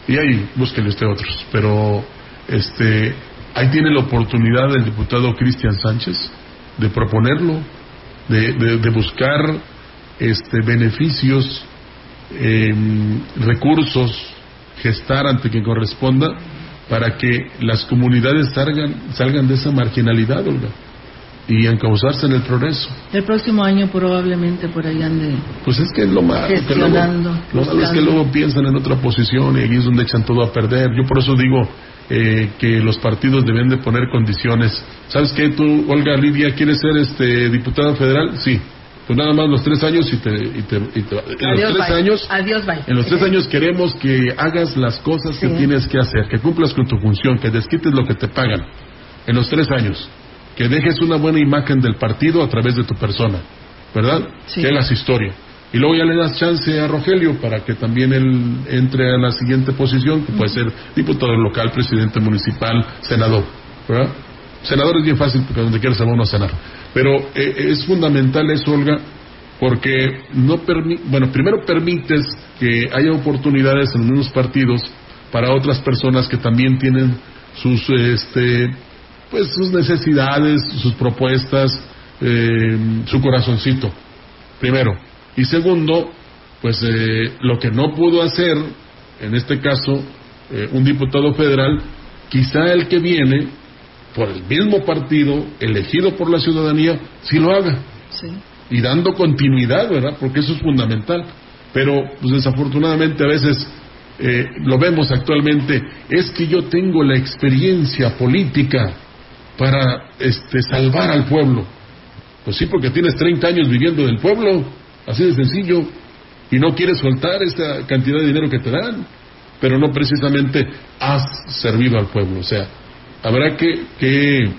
y ahí búsquele usted otros. Pero este, ahí tiene la oportunidad el diputado Cristian Sánchez de proponerlo, de, de- de buscar este, beneficios, em, recursos, gestar ante quien corresponda para que las comunidades salgan, salgan de esa marginalidad, Olga, y encauzarse en el progreso. El próximo año probablemente por ahí ande. Pues es que es lo malo. que luego- Gestionando, Lo malo es que luego piensan en otra posición y ahí es donde echan todo a perder. Yo por eso digo eh, que los partidos deben de poner condiciones. ¿Sabes qué? Tú, Olga Lidia, ¿quieres ser este diputada federal? Sí. Pues nada más los tres años y te... y te- y te- en Adiós, los tres bye. años... Adiós, bye. En los tres años queremos que hagas las cosas que tienes que hacer, que cumplas con tu función, que desquites lo que te pagan. En los tres años. Que dejes una buena imagen del partido a través de tu persona. ¿Verdad? Sí. Que hagas historia. Y luego ya le das chance a Rogelio para que también él entre a la siguiente posición, que puede ser diputado local, presidente municipal, senador. ¿Verdad? Senador es bien fácil porque donde quieras se va uno a cenar. Pero eh, es fundamental eso, Olga, porque no permi bueno, primero permites que haya oportunidades en unos partidos para otras personas que también tienen sus este pues sus necesidades, sus propuestas, eh, su corazoncito. Primero. Y segundo, pues eh, lo que no pudo hacer, en este caso, eh, un diputado federal, quizá el que viene, por el mismo partido, elegido por la ciudadanía, sí lo haga Sí. y dando continuidad, ¿verdad? Porque eso es fundamental. Pero, pues desafortunadamente a veces eh, lo vemos actualmente, es que yo tengo la experiencia política para este, salvar al pueblo. Pues sí, porque tienes 30 años viviendo del pueblo, así de sencillo, y no quieres soltar esa cantidad de dinero que te dan, pero no precisamente has servido al pueblo. O sea, habrá que, que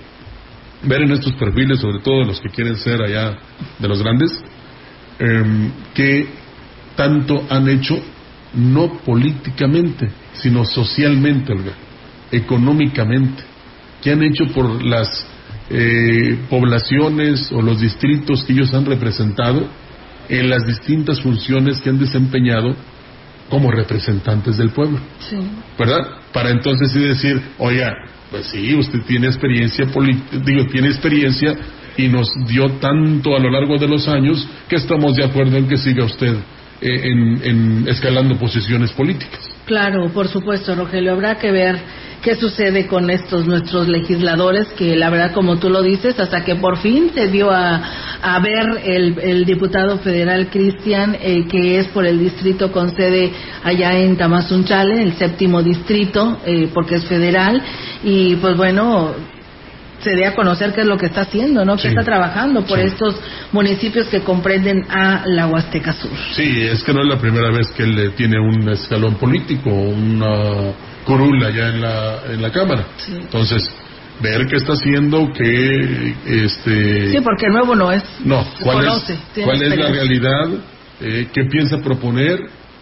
ver en estos perfiles, sobre todo los que quieren ser allá de los grandes, eh, que tanto han hecho, no políticamente, sino socialmente, Olga, económicamente, que han hecho por las eh, poblaciones o los distritos que ellos han representado en las distintas funciones que han desempeñado como representantes del pueblo, Sí. ¿verdad? Para entonces sí decir, oiga, pues sí, usted tiene experiencia digo, tiene experiencia y nos dio tanto a lo largo de los años que estamos de acuerdo en que siga usted eh, escalando posiciones políticas. Claro, por supuesto, Rogelio. Habrá que ver qué sucede con estos nuestros legisladores, que la verdad, como tú lo dices, hasta que por fin se dio a, a ver el, el diputado federal Cristian, eh, que es por el distrito con sede allá en Tamazunchale, el séptimo distrito, eh, porque es federal, y pues bueno, se dé a conocer qué es lo que está haciendo, ¿no? Que Sí. está trabajando por Sí. estos municipios que comprenden a la Huasteca Sur. Sí, es que no es la primera vez que él eh, tiene un escalón político, una curula ya en la, en la Cámara. Entonces, ver qué está haciendo, que este... Sí, porque nuevo no es. No, ¿cuál conoce, es, cuál es la realidad? Eh, ¿Qué piensa proponer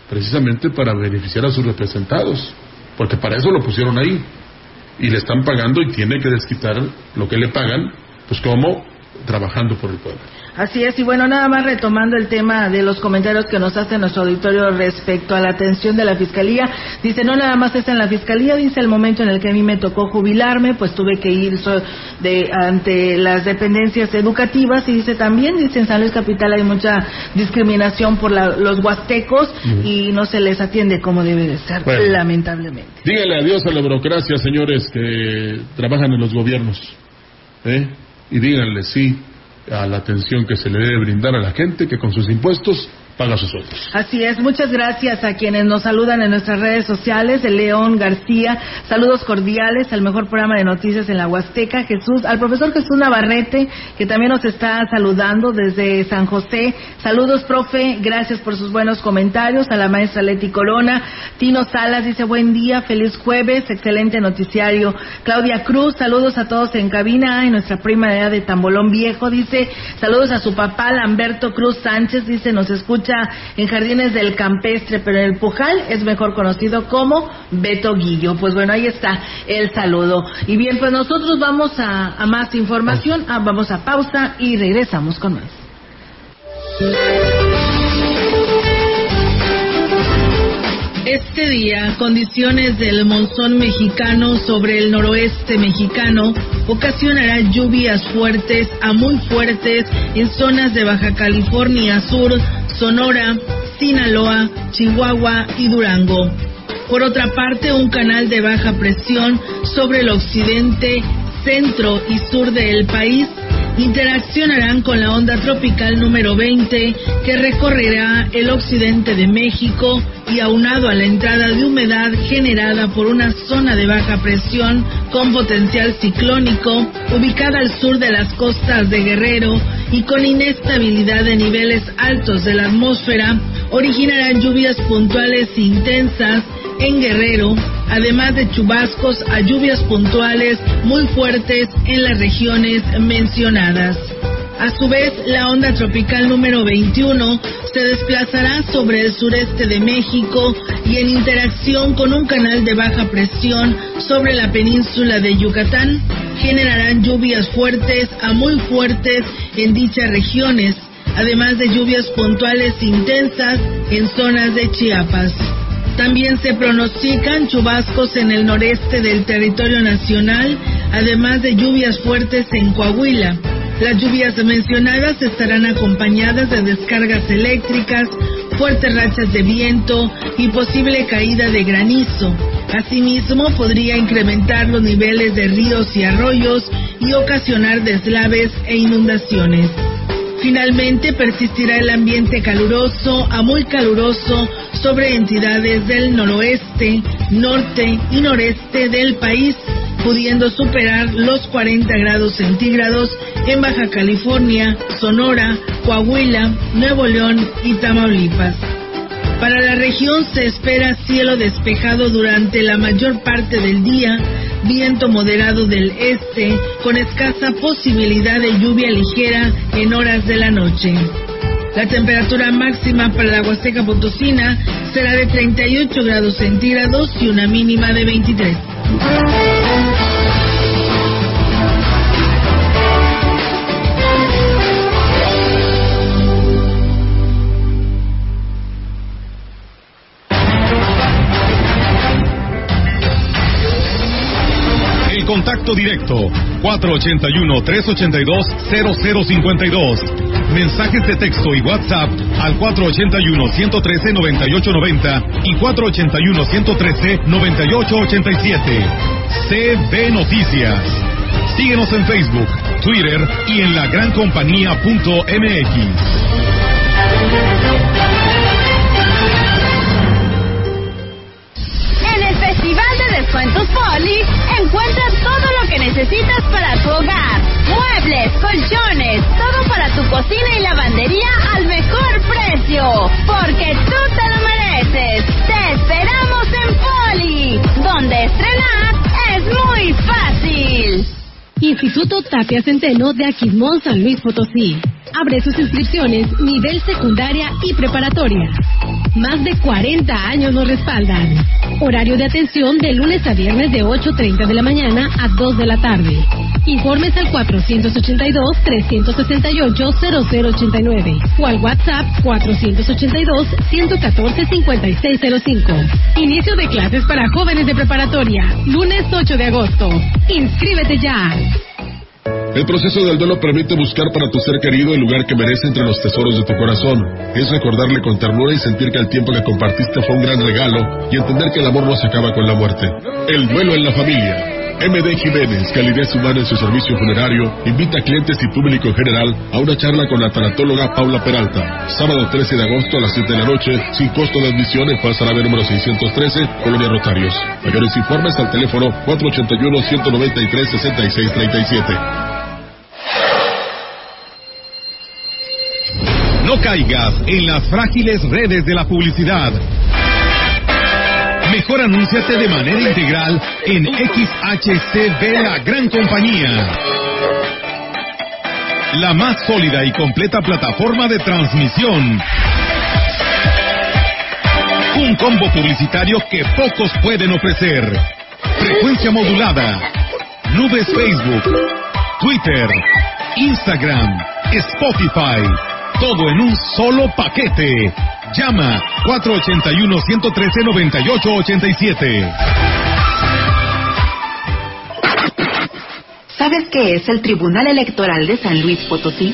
precisamente para beneficiar a sus representados? Porque para eso lo pusieron ahí. Y le están pagando y tiene que desquitar lo que le pagan, pues como trabajando por el pueblo. Así es, y bueno, nada más retomando el tema de los comentarios que nos hace nuestro auditorio respecto a la atención de la Fiscalía. Dice, no nada más está en la Fiscalía, dice el momento en el que a mí me tocó jubilarme, pues tuve que ir so- de, ante las dependencias educativas y dice también, dice en San Luis Capital hay mucha discriminación por la- los huastecos y no se les atiende como debe de ser, Bueno. lamentablemente. Dígale adiós a la burocracia, señores que trabajan en los gobiernos. ¿eh? Y díganle sí a la atención que se le debe brindar a la gente que con sus impuestos Así es, muchas gracias a quienes nos saludan en nuestras redes sociales, el León García, saludos cordiales al mejor programa de noticias en la Huasteca, Jesús, al profesor Jesús Navarrete, que también nos está saludando desde San José, saludos profe, gracias por sus buenos comentarios, a la maestra Leti Corona, Tino Salas dice buen día, feliz jueves, excelente noticiario, Claudia Cruz, saludos a todos en cabina, y nuestra prima de Tambolón Viejo, dice, saludos a su papá Lamberto Cruz Sánchez, dice, nos escucha en Jardines del Campestre, pero en el Pujal es mejor conocido como Beto Guillo. Pues bueno, ahí está el saludo. Y bien, pues nosotros vamos a, más información, Ah, vamos a pausa y regresamos con más. Este día, condiciones del monzón mexicano sobre el noroeste mexicano ocasionará lluvias fuertes a muy fuertes en zonas de Baja California Sur, Sonora, Sinaloa, Chihuahua y Durango. Por otra parte, un canal de baja presión sobre el occidente, centro y sur del país interaccionarán con la onda tropical número 20 que recorrerá el occidente de México y aunado a la entrada de humedad generada por una zona de baja presión con potencial ciclónico ubicada al sur de las costas de Guerrero y con inestabilidad de niveles altos de la atmósfera, originarán lluvias puntuales intensas en Guerrero, además de chubascos a lluvias puntuales muy fuertes en las regiones mencionadas. A su vez, la onda tropical número 21 se desplazará sobre el sureste de México y en interacción con un canal de baja presión sobre la península de Yucatán, generarán lluvias fuertes a muy fuertes en dichas regiones, además de lluvias puntuales intensas en zonas de Chiapas. También se pronostican chubascos en el noreste del territorio nacional, además de lluvias fuertes en Coahuila. Las lluvias mencionadas estarán acompañadas de descargas eléctricas, fuertes rachas de viento y posible caída de granizo. Asimismo, podría incrementar los niveles de ríos y arroyos y ocasionar deslaves e inundaciones. Finalmente, persistirá el ambiente caluroso a muy caluroso sobre entidades del noroeste, norte y noreste del país, pudiendo superar los 40 grados centígrados en Baja California, Sonora, Coahuila, Nuevo León y Tamaulipas. Para la región se espera cielo despejado durante la mayor parte del día, viento moderado del este, con escasa posibilidad de lluvia ligera en horas de la noche. La temperatura máxima para la Huasteca Potosina será de 38 grados centígrados y una mínima de 23. Contacto directo 481-382-0052. Mensajes de texto y WhatsApp al 481-113-9890 y 481-113-9887. CB Noticias. Síguenos en Facebook, Twitter y en En el Festival de Descuentos Poli, encuentras necesitas para tu hogar. Muebles, colchones, todo para tu cocina y lavandería al mejor precio. Porque tú te lo mereces. Te esperamos en Poli, donde estrenar es muy fácil. Instituto Tapia Centeno de Aquismón, San Luis Potosí. Abre sus inscripciones nivel secundaria y preparatoria. Más de 40 años nos respaldan. Horario de atención de lunes a viernes de 8.30 de la mañana a 2 de la tarde. Informes al 482-368-0089 o al WhatsApp 482-114-5605. Inicio de clases para jóvenes de preparatoria, lunes 8 de agosto. Inscríbete ya. El proceso del duelo permite buscar para tu ser querido el lugar que merece entre los tesoros de tu corazón. Es recordarle con ternura y sentir que el tiempo que compartiste fue un gran regalo y entender que el amor no se acaba con la muerte. El duelo en la familia. MD Jiménez, calidez humana en su servicio funerario, invita a clientes y público en general a una charla con la tanatóloga Paula Peralta. Sábado 13 de agosto a las 7 de la noche, sin costo de admisión en Plaza Nave número 613, Colonia Rotarios. Mayores informes al teléfono 481-193-6637. Caigas en las frágiles redes de la publicidad. Mejor anúnciate de manera integral en XHCB La Gran Compañía. La más sólida y completa plataforma de transmisión. Un combo publicitario que pocos pueden ofrecer. Frecuencia modulada. Nubes Facebook. Twitter. Instagram. Spotify. Todo en un solo paquete. Llama 481-113-9887. ¿Sabes qué es el Tribunal Electoral de San Luis Potosí?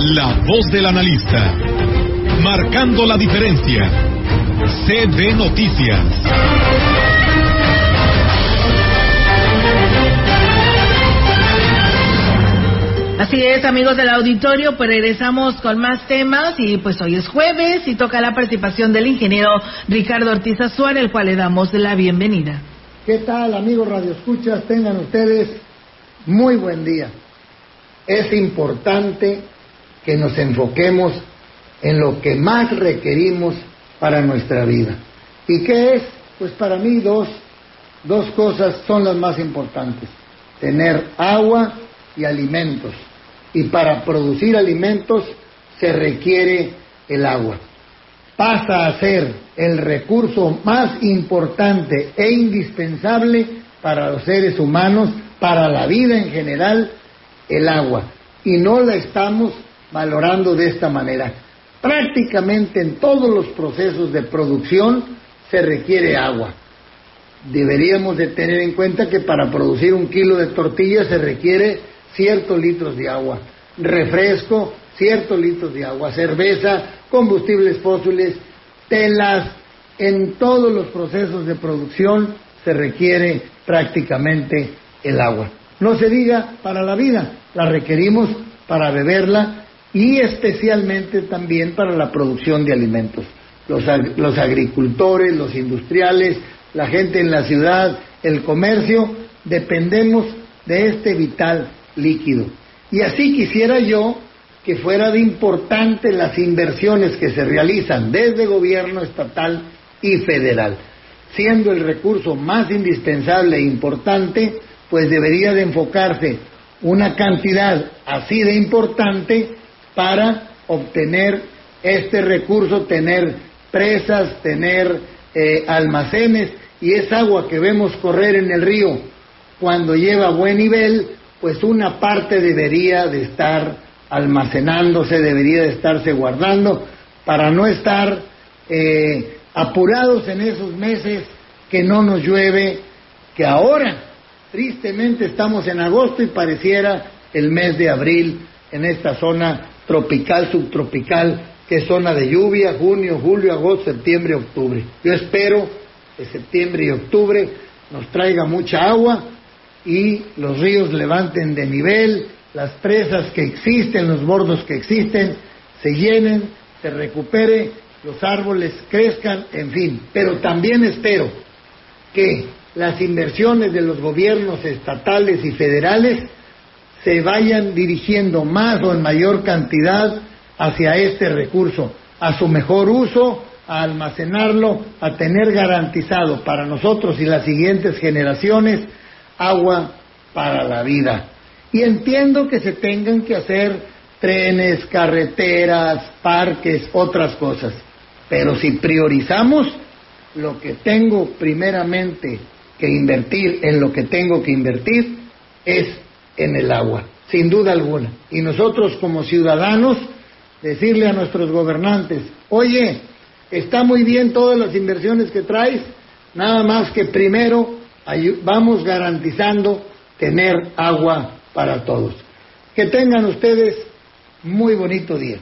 la voz del analista, marcando la diferencia. CB Noticias. Así es, amigos del auditorio, pues regresamos con más temas y pues hoy es jueves y toca la participación del ingeniero Ricardo Ortiz Azuara, el cual le damos la bienvenida. ¿Qué tal, amigos radioescuchas? Tengan ustedes muy buen día. es importante que nos enfoquemos en lo que más requerimos para nuestra vida. ¿Y qué es? Pues para mí dos, dos cosas son las más importantes. Tener agua y alimentos. Y para producir alimentos se requiere el agua. Pasa a ser el recurso más importante e indispensable para los seres humanos, para la vida en general, el agua. Y no la estamos valorando de esta manera. Prácticamente en todos los procesos de producción se requiere agua. Deberíamos de tener en cuenta que para producir un kilo de tortilla se requiere ciertos litros de agua. Refresco, ciertos litros de agua. Cerveza, combustibles fósiles, telas. En todos los procesos de producción se requiere prácticamente el agua. No se diga para la vida, la requerimos para beberla y especialmente también para la producción de alimentos. Los, agricultores, los industriales, la gente en la ciudad, el comercio, dependemos de este vital líquido. Y así quisiera yo que fuera de importante las inversiones que se realizan desde gobierno estatal y federal. Siendo el recurso más indispensable e importante, pues debería de enfocarse una cantidad así de importante para obtener este recurso, tener presas, tener eh, almacenes y esa agua que vemos correr en el río. Cuando lleva buen nivel, pues una parte debería de estar almacenándose, debería de estarse guardando para no estar eh, apurados en esos meses que no nos llueve, que ahora tristemente estamos en agosto y pareciera el mes de abril en esta zona tropical, subtropical, que es zona de lluvia, junio, julio, agosto, septiembre, octubre. Yo espero que septiembre y octubre nos traiga mucha agua y los ríos levanten de nivel, las presas que existen, los bordos que existen, se llenen, se recupere, los árboles crezcan, en fin. Pero también espero que las inversiones de los gobiernos estatales y federales se vayan dirigiendo más o en mayor cantidad hacia este recurso, a su mejor uso, a almacenarlo, a tener garantizado para nosotros y las siguientes generaciones agua para la vida. Y entiendo que se tengan que hacer trenes, carreteras, parques, otras cosas. Pero si priorizamos lo que tengo primeramente que invertir en lo que tengo que invertir, es en el agua, sin duda alguna. Y nosotros como ciudadanos, decirle a nuestros gobernantes, oye, está muy bien todas las inversiones que traes, nada más que primero vamos garantizando tener agua para todos. Que tengan ustedes muy bonito día.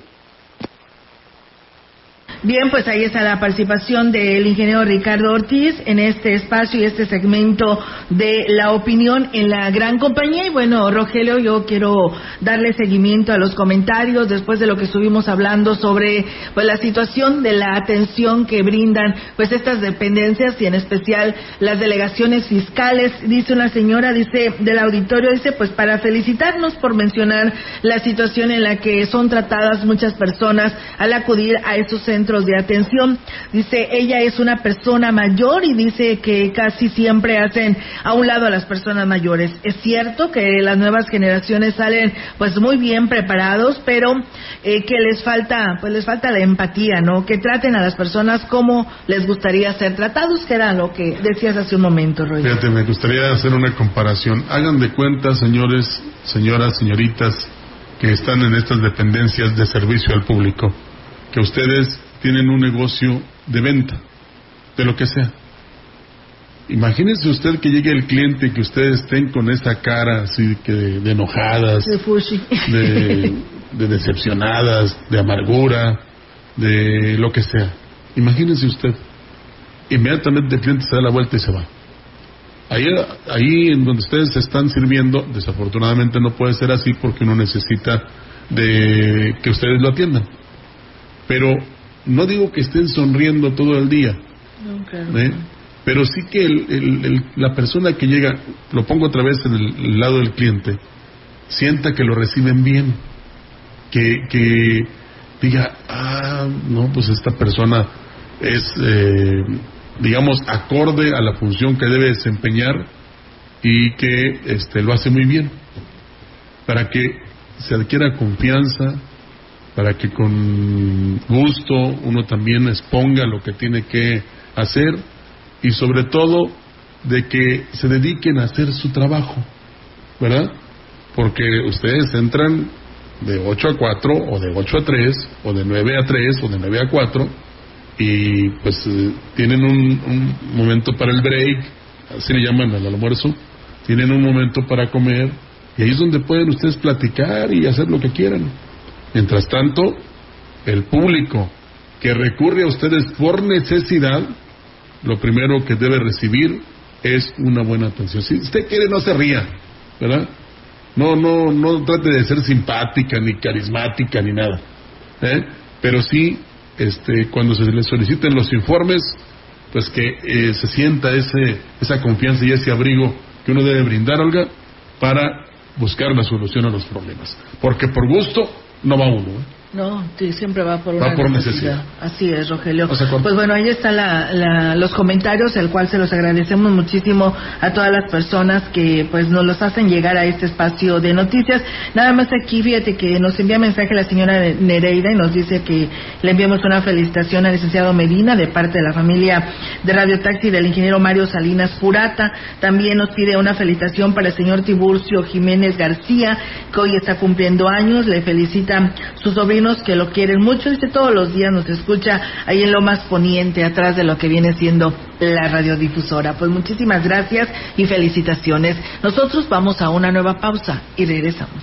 Bien, pues ahí está la participación del ingeniero Ricardo Ortiz en este espacio y este segmento de la opinión en la gran compañía. Y bueno, Rogelio, yo quiero darle seguimiento a los comentarios después de lo que estuvimos hablando sobre pues la situación de la atención que brindan pues estas dependencias y en especial las delegaciones fiscales. Dice una señora, dice del auditorio, dice pues para felicitarnos por mencionar la situación en la que son tratadas muchas personas al acudir a esos centros de atención. Dice, ella es una persona mayor y dice que casi siempre hacen a un lado a las personas mayores. Es cierto que las nuevas generaciones salen pues muy bien preparados, pero eh, que les falta, pues les falta la empatía, ¿no? Que traten a las personas como les gustaría ser tratados, que era lo que decías hace un momento, Roy. Fíjate, me gustaría hacer una comparación. Hagan de cuenta, señores, señoras, señoritas, que están en estas dependencias de servicio al público, que ustedes tienen un negocio de venta, de lo que sea. Imagínese usted que llegue el cliente y que ustedes estén con esa cara así que de, enojadas, de, de, decepcionadas, de amargura, de lo que sea. Imagínese usted. Inmediatamente el cliente se da la vuelta y se va. Ahí, ahí en donde ustedes se están sirviendo, desafortunadamente no puede ser así porque uno necesita de que ustedes lo atiendan. Pero no digo que estén sonriendo todo el día, ¿eh? pero sí que la persona que llega, lo pongo otra vez en el, lado del cliente, sienta que lo reciben bien, que, que diga, ah, no, pues esta persona es, eh, digamos, acorde a la función que debe desempeñar y que este, lo hace muy bien, para que se adquiera confianza, para que con gusto uno también exponga lo que tiene que hacer y sobre todo de que se dediquen a hacer su trabajo, ¿verdad? Porque ustedes entran de 8 a 4 o de 8 a 3 o de 9 a 3 o de 9 a 4 y pues eh, tienen un, un, momento para el break, así le llaman al almuerzo, tienen un momento para comer y ahí es donde pueden ustedes platicar y hacer lo que quieran. Mientras tanto, el público que recurre a ustedes por necesidad, lo primero que debe recibir es una buena atención. Si usted quiere, no se ría, ¿verdad? No, no, no trate de ser simpática, ni carismática, ni nada. ¿eh? Pero sí, este, cuando se le soliciten los informes, pues que eh, se sienta ese, esa confianza y ese abrigo que uno debe brindar, Olga, para buscar la solución a los problemas. Porque por gusto no va uno. ¿eh? No, sí, siempre va por Va una por necesidad. necesidad. Así es, Rogelio. O sea, con- Pues bueno, ahí están la, la- los comentarios, el cual se los agradecemos muchísimo a todas las personas que pues nos los hacen llegar a este espacio de noticias. Nada más aquí, fíjate que nos envía mensaje la señora Nereida y nos dice que le enviamos una felicitación al licenciado Medina de parte de la familia de Radio Taxi del ingeniero Mario Salinas Purata. También nos pide una felicitación para el señor Tiburcio Jiménez García, que hoy está cumpliendo años. Le felicitan sus que lo quieren mucho. Dice todos los días nos escucha ahí en lo más poniente, atrás de lo que viene siendo la radiodifusora. Pues muchísimas gracias y felicitaciones. Nosotros vamos a una nueva pausa y regresamos.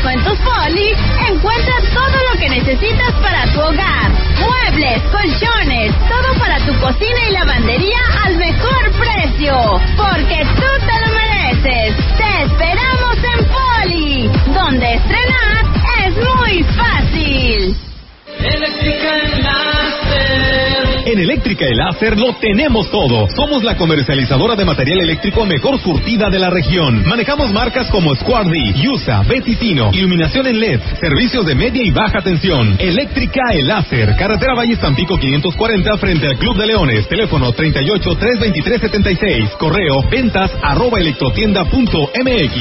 Descuentos Poli, encuentra todo lo que necesitas para tu hogar. Muebles, colchones, todo para tu cocina y lavandería al mejor precio. Porque tú te lo mereces. Te esperamos en Poli, donde estrenar es muy fácil. En Eléctrica El Láser lo tenemos todo. Somos la comercializadora de material eléctrico mejor surtida de la región. Manejamos marcas como Squardi, Yusa, Betitino, iluminación en LED, servicios de media y baja tensión. Eléctrica El Láser, carretera Valle Tampico 540 frente al Club de Leones. Teléfono 38 323 76. Correo ventas arroba electrotienda.mx.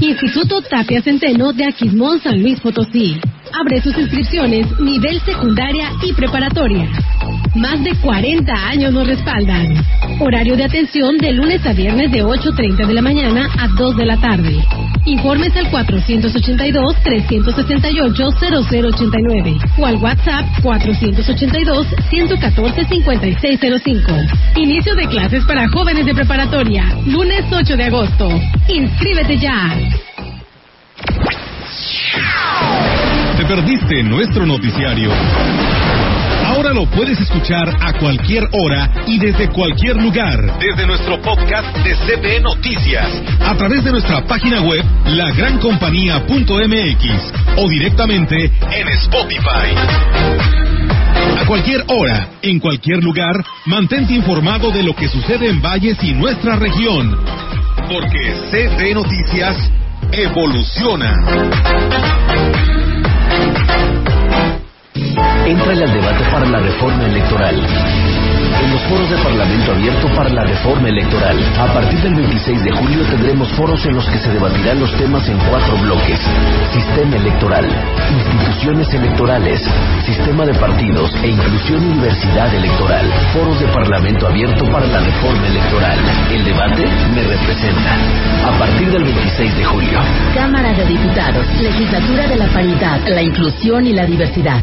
Instituto Tapia Centeno de Aquismón, San Luis Potosí. Abre sus inscripciones nivel secundaria y preparatoria. Más de 40 años nos respaldan. Horario de atención de lunes a viernes de 8.30 de la mañana a 2 de la tarde. Informes al 482-368-0089 o al WhatsApp 482-114-5605. Inicio de clases para jóvenes de preparatoria, lunes 8 de agosto. Inscríbete ya. ¿Te perdiste nuestro noticiario? Ahora lo puedes escuchar a cualquier hora y desde cualquier lugar. Desde nuestro podcast de CB Noticias. A través de nuestra página web, lagrancompañía.mx o directamente en Spotify. A cualquier hora, en cualquier lugar, mantente informado de lo que sucede en Valles y nuestra región. Porque CB Noticias evoluciona. Entrale al debate para la reforma electoral. En los foros de Parlamento Abierto para la Reforma Electoral. A partir del 26 de julio tendremos foros en los que se debatirán los temas en cuatro bloques. Sistema electoral, instituciones electorales, sistema de partidos e inclusión y diversidad electoral. Foros de Parlamento Abierto para la Reforma Electoral. El debate me representa. A partir del 26 de julio. Cámara de Diputados, Legislatura de la Paridad, la Inclusión y la Diversidad.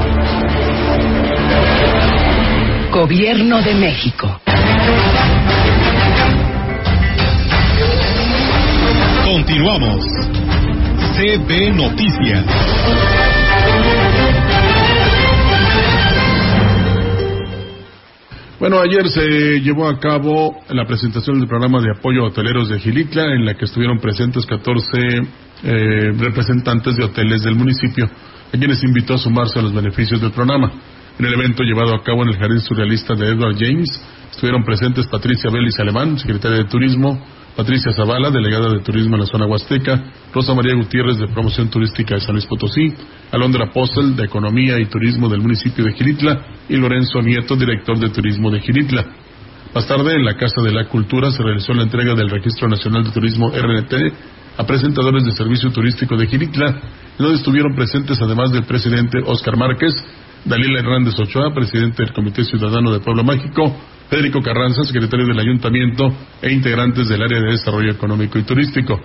Gobierno de México. Continuamos. CB Noticias. Bueno, ayer se llevó a cabo la presentación del programa de apoyo a hoteleros de Gilitla, en la que estuvieron presentes 14 eh, representantes de hoteles del municipio, a quienes invitó a sumarse a los beneficios del programa. En el evento llevado a cabo en el Jardín Surrealista de Edward James, estuvieron presentes Patricia Vélez Alemán, secretaria de Turismo, Patricia Zavala, delegada de Turismo en la zona Huasteca, Rosa María Gutiérrez de Promoción Turística de San Luis Potosí, Alondra Postel de Economía y Turismo del municipio de Gilitla y Lorenzo Nieto, director de Turismo de Gilitla. Más tarde, en la Casa de la Cultura se realizó la entrega del Registro Nacional de Turismo RNT a presentadores de servicio turístico de Gilitla, en donde estuvieron presentes además del presidente Oscar Márquez, Dalila Hernández Ochoa, presidente del Comité Ciudadano de Pueblo Mágico, Federico Carranza, secretario del Ayuntamiento e integrantes del área de desarrollo económico y turístico.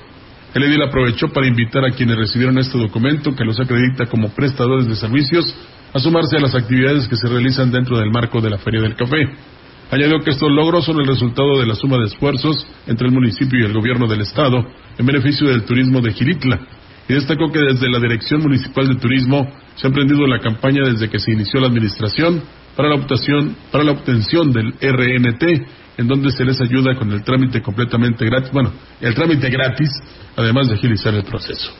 El edil aprovechó para invitar a quienes recibieron este documento, que los acredita como prestadores de servicios, a sumarse a las actividades que se realizan dentro del marco de la Feria del Café. Añadió que estos logros son el resultado de la suma de esfuerzos entre el municipio y el gobierno del Estado en beneficio del turismo de Giritla, y destacó que desde la Dirección Municipal de Turismo se ha emprendido la campaña desde que se inició la administración para la obtención, para la obtención del RNT, en donde se les ayuda con el trámite completamente gratis, bueno, el trámite gratis, además de agilizar el proceso.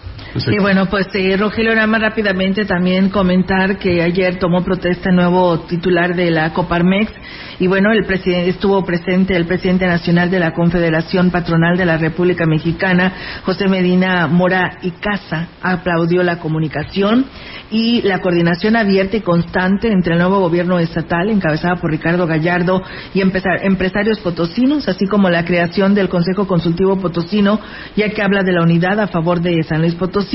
Y bueno, pues eh, Rogelio, nada más rápidamente también comentar que ayer tomó protesta el nuevo titular de la Coparmex y bueno, el presidente estuvo presente el presidente nacional de la Confederación Patronal de la República Mexicana, José Medina Mora y Casa, aplaudió la comunicación y la coordinación abierta y constante entre el nuevo gobierno estatal, encabezada por Ricardo Gallardo, y empresarios potosinos, así como la creación del Consejo Consultivo Potosino, ya que habla de la unidad a favor de San Luis Potosí.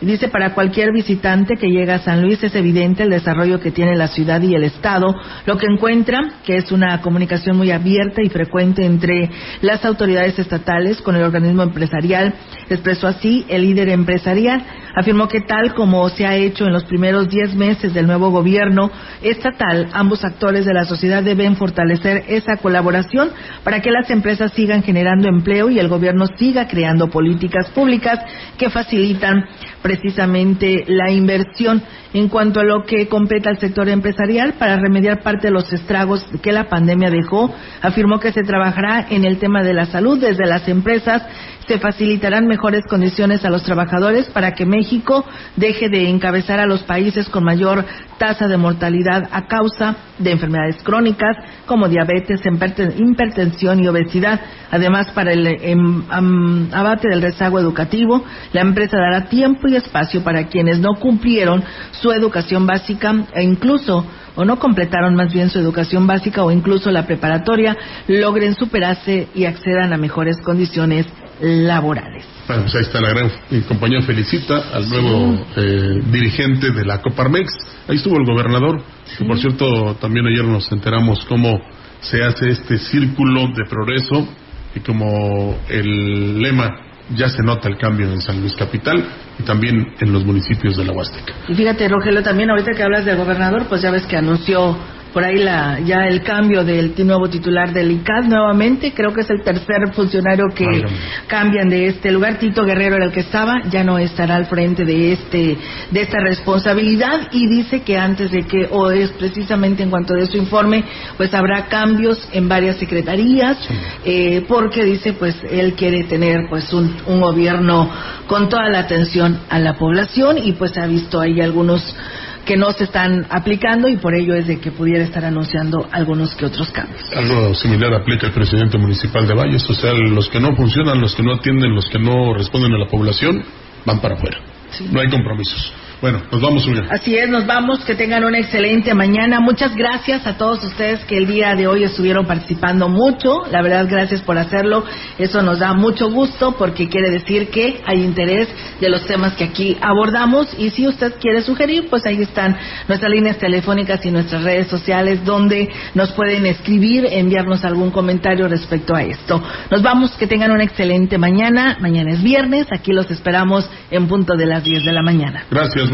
Dice, para cualquier visitante que llega a San Luis es evidente el desarrollo que tiene la ciudad y el Estado, lo que encuentra que es una comunicación muy abierta y frecuente entre las autoridades estatales con el organismo empresarial. Expresó así el líder empresarial. Afirmó que tal como se ha hecho en los primeros diez meses del nuevo gobierno estatal, ambos actores de la sociedad deben fortalecer esa colaboración para que las empresas sigan generando empleo y el gobierno siga creando políticas públicas que facilitan precisamente la inversión en cuanto a lo que compete al sector empresarial para remediar parte de los estragos que la pandemia dejó. Afirmó que se trabajará en el tema de la salud desde las empresas se facilitarán mejores condiciones a los trabajadores para que México deje de encabezar a los países con mayor tasa de mortalidad a causa de enfermedades crónicas como diabetes, hipertensión y obesidad. Además, para el em, abate del rezago educativo, la empresa dará tiempo y espacio para quienes no cumplieron su educación básica e incluso o no completaron más bien su educación básica o incluso la preparatoria, logren superarse y accedan a mejores condiciones laborales. Bueno, pues ahí está la gran compañía felicita al nuevo eh, dirigente de la Coparmex. Ahí estuvo el gobernador, que por cierto también ayer nos enteramos cómo se hace este círculo de progreso y como el lema ya se nota el cambio en San Luis Capital y también en los municipios de la Huasteca. Y fíjate, Rogelio, también ahorita que hablas del gobernador, pues ya ves que anunció por ahí la, ya el cambio del nuevo titular del ICAD nuevamente, creo que es el tercer funcionario que cambian de este lugar, Tito Guerrero era el que estaba, ya no estará al frente de este de esta responsabilidad. Y dice que antes de que o es precisamente en cuanto de su informe, pues habrá cambios en varias secretarías, eh, porque dice pues él quiere tener pues un, un gobierno con toda la atención a la población. Y pues ha visto ahí algunos que no se están aplicando y por ello es de que pudiera estar anunciando algunos que otros cambios. Algo similar aplica el presidente municipal de Valles, o sea, los que no funcionan, los que no atienden, los que no responden a la población, van para afuera. No hay compromisos. Bueno, nos vamos, Julia. Así es, nos vamos, que tengan una excelente mañana. Muchas gracias a todos ustedes que el día de hoy estuvieron participando mucho. La verdad, gracias por hacerlo. Eso nos da mucho gusto porque quiere decir que hay interés de los temas que aquí abordamos. Y si usted quiere sugerir, pues ahí están nuestras líneas telefónicas y nuestras redes sociales donde nos pueden escribir, enviarnos algún comentario respecto a esto. Nos vamos, que tengan una excelente mañana. Mañana es viernes, aquí los esperamos en punto de las 10 de la mañana. Gracias,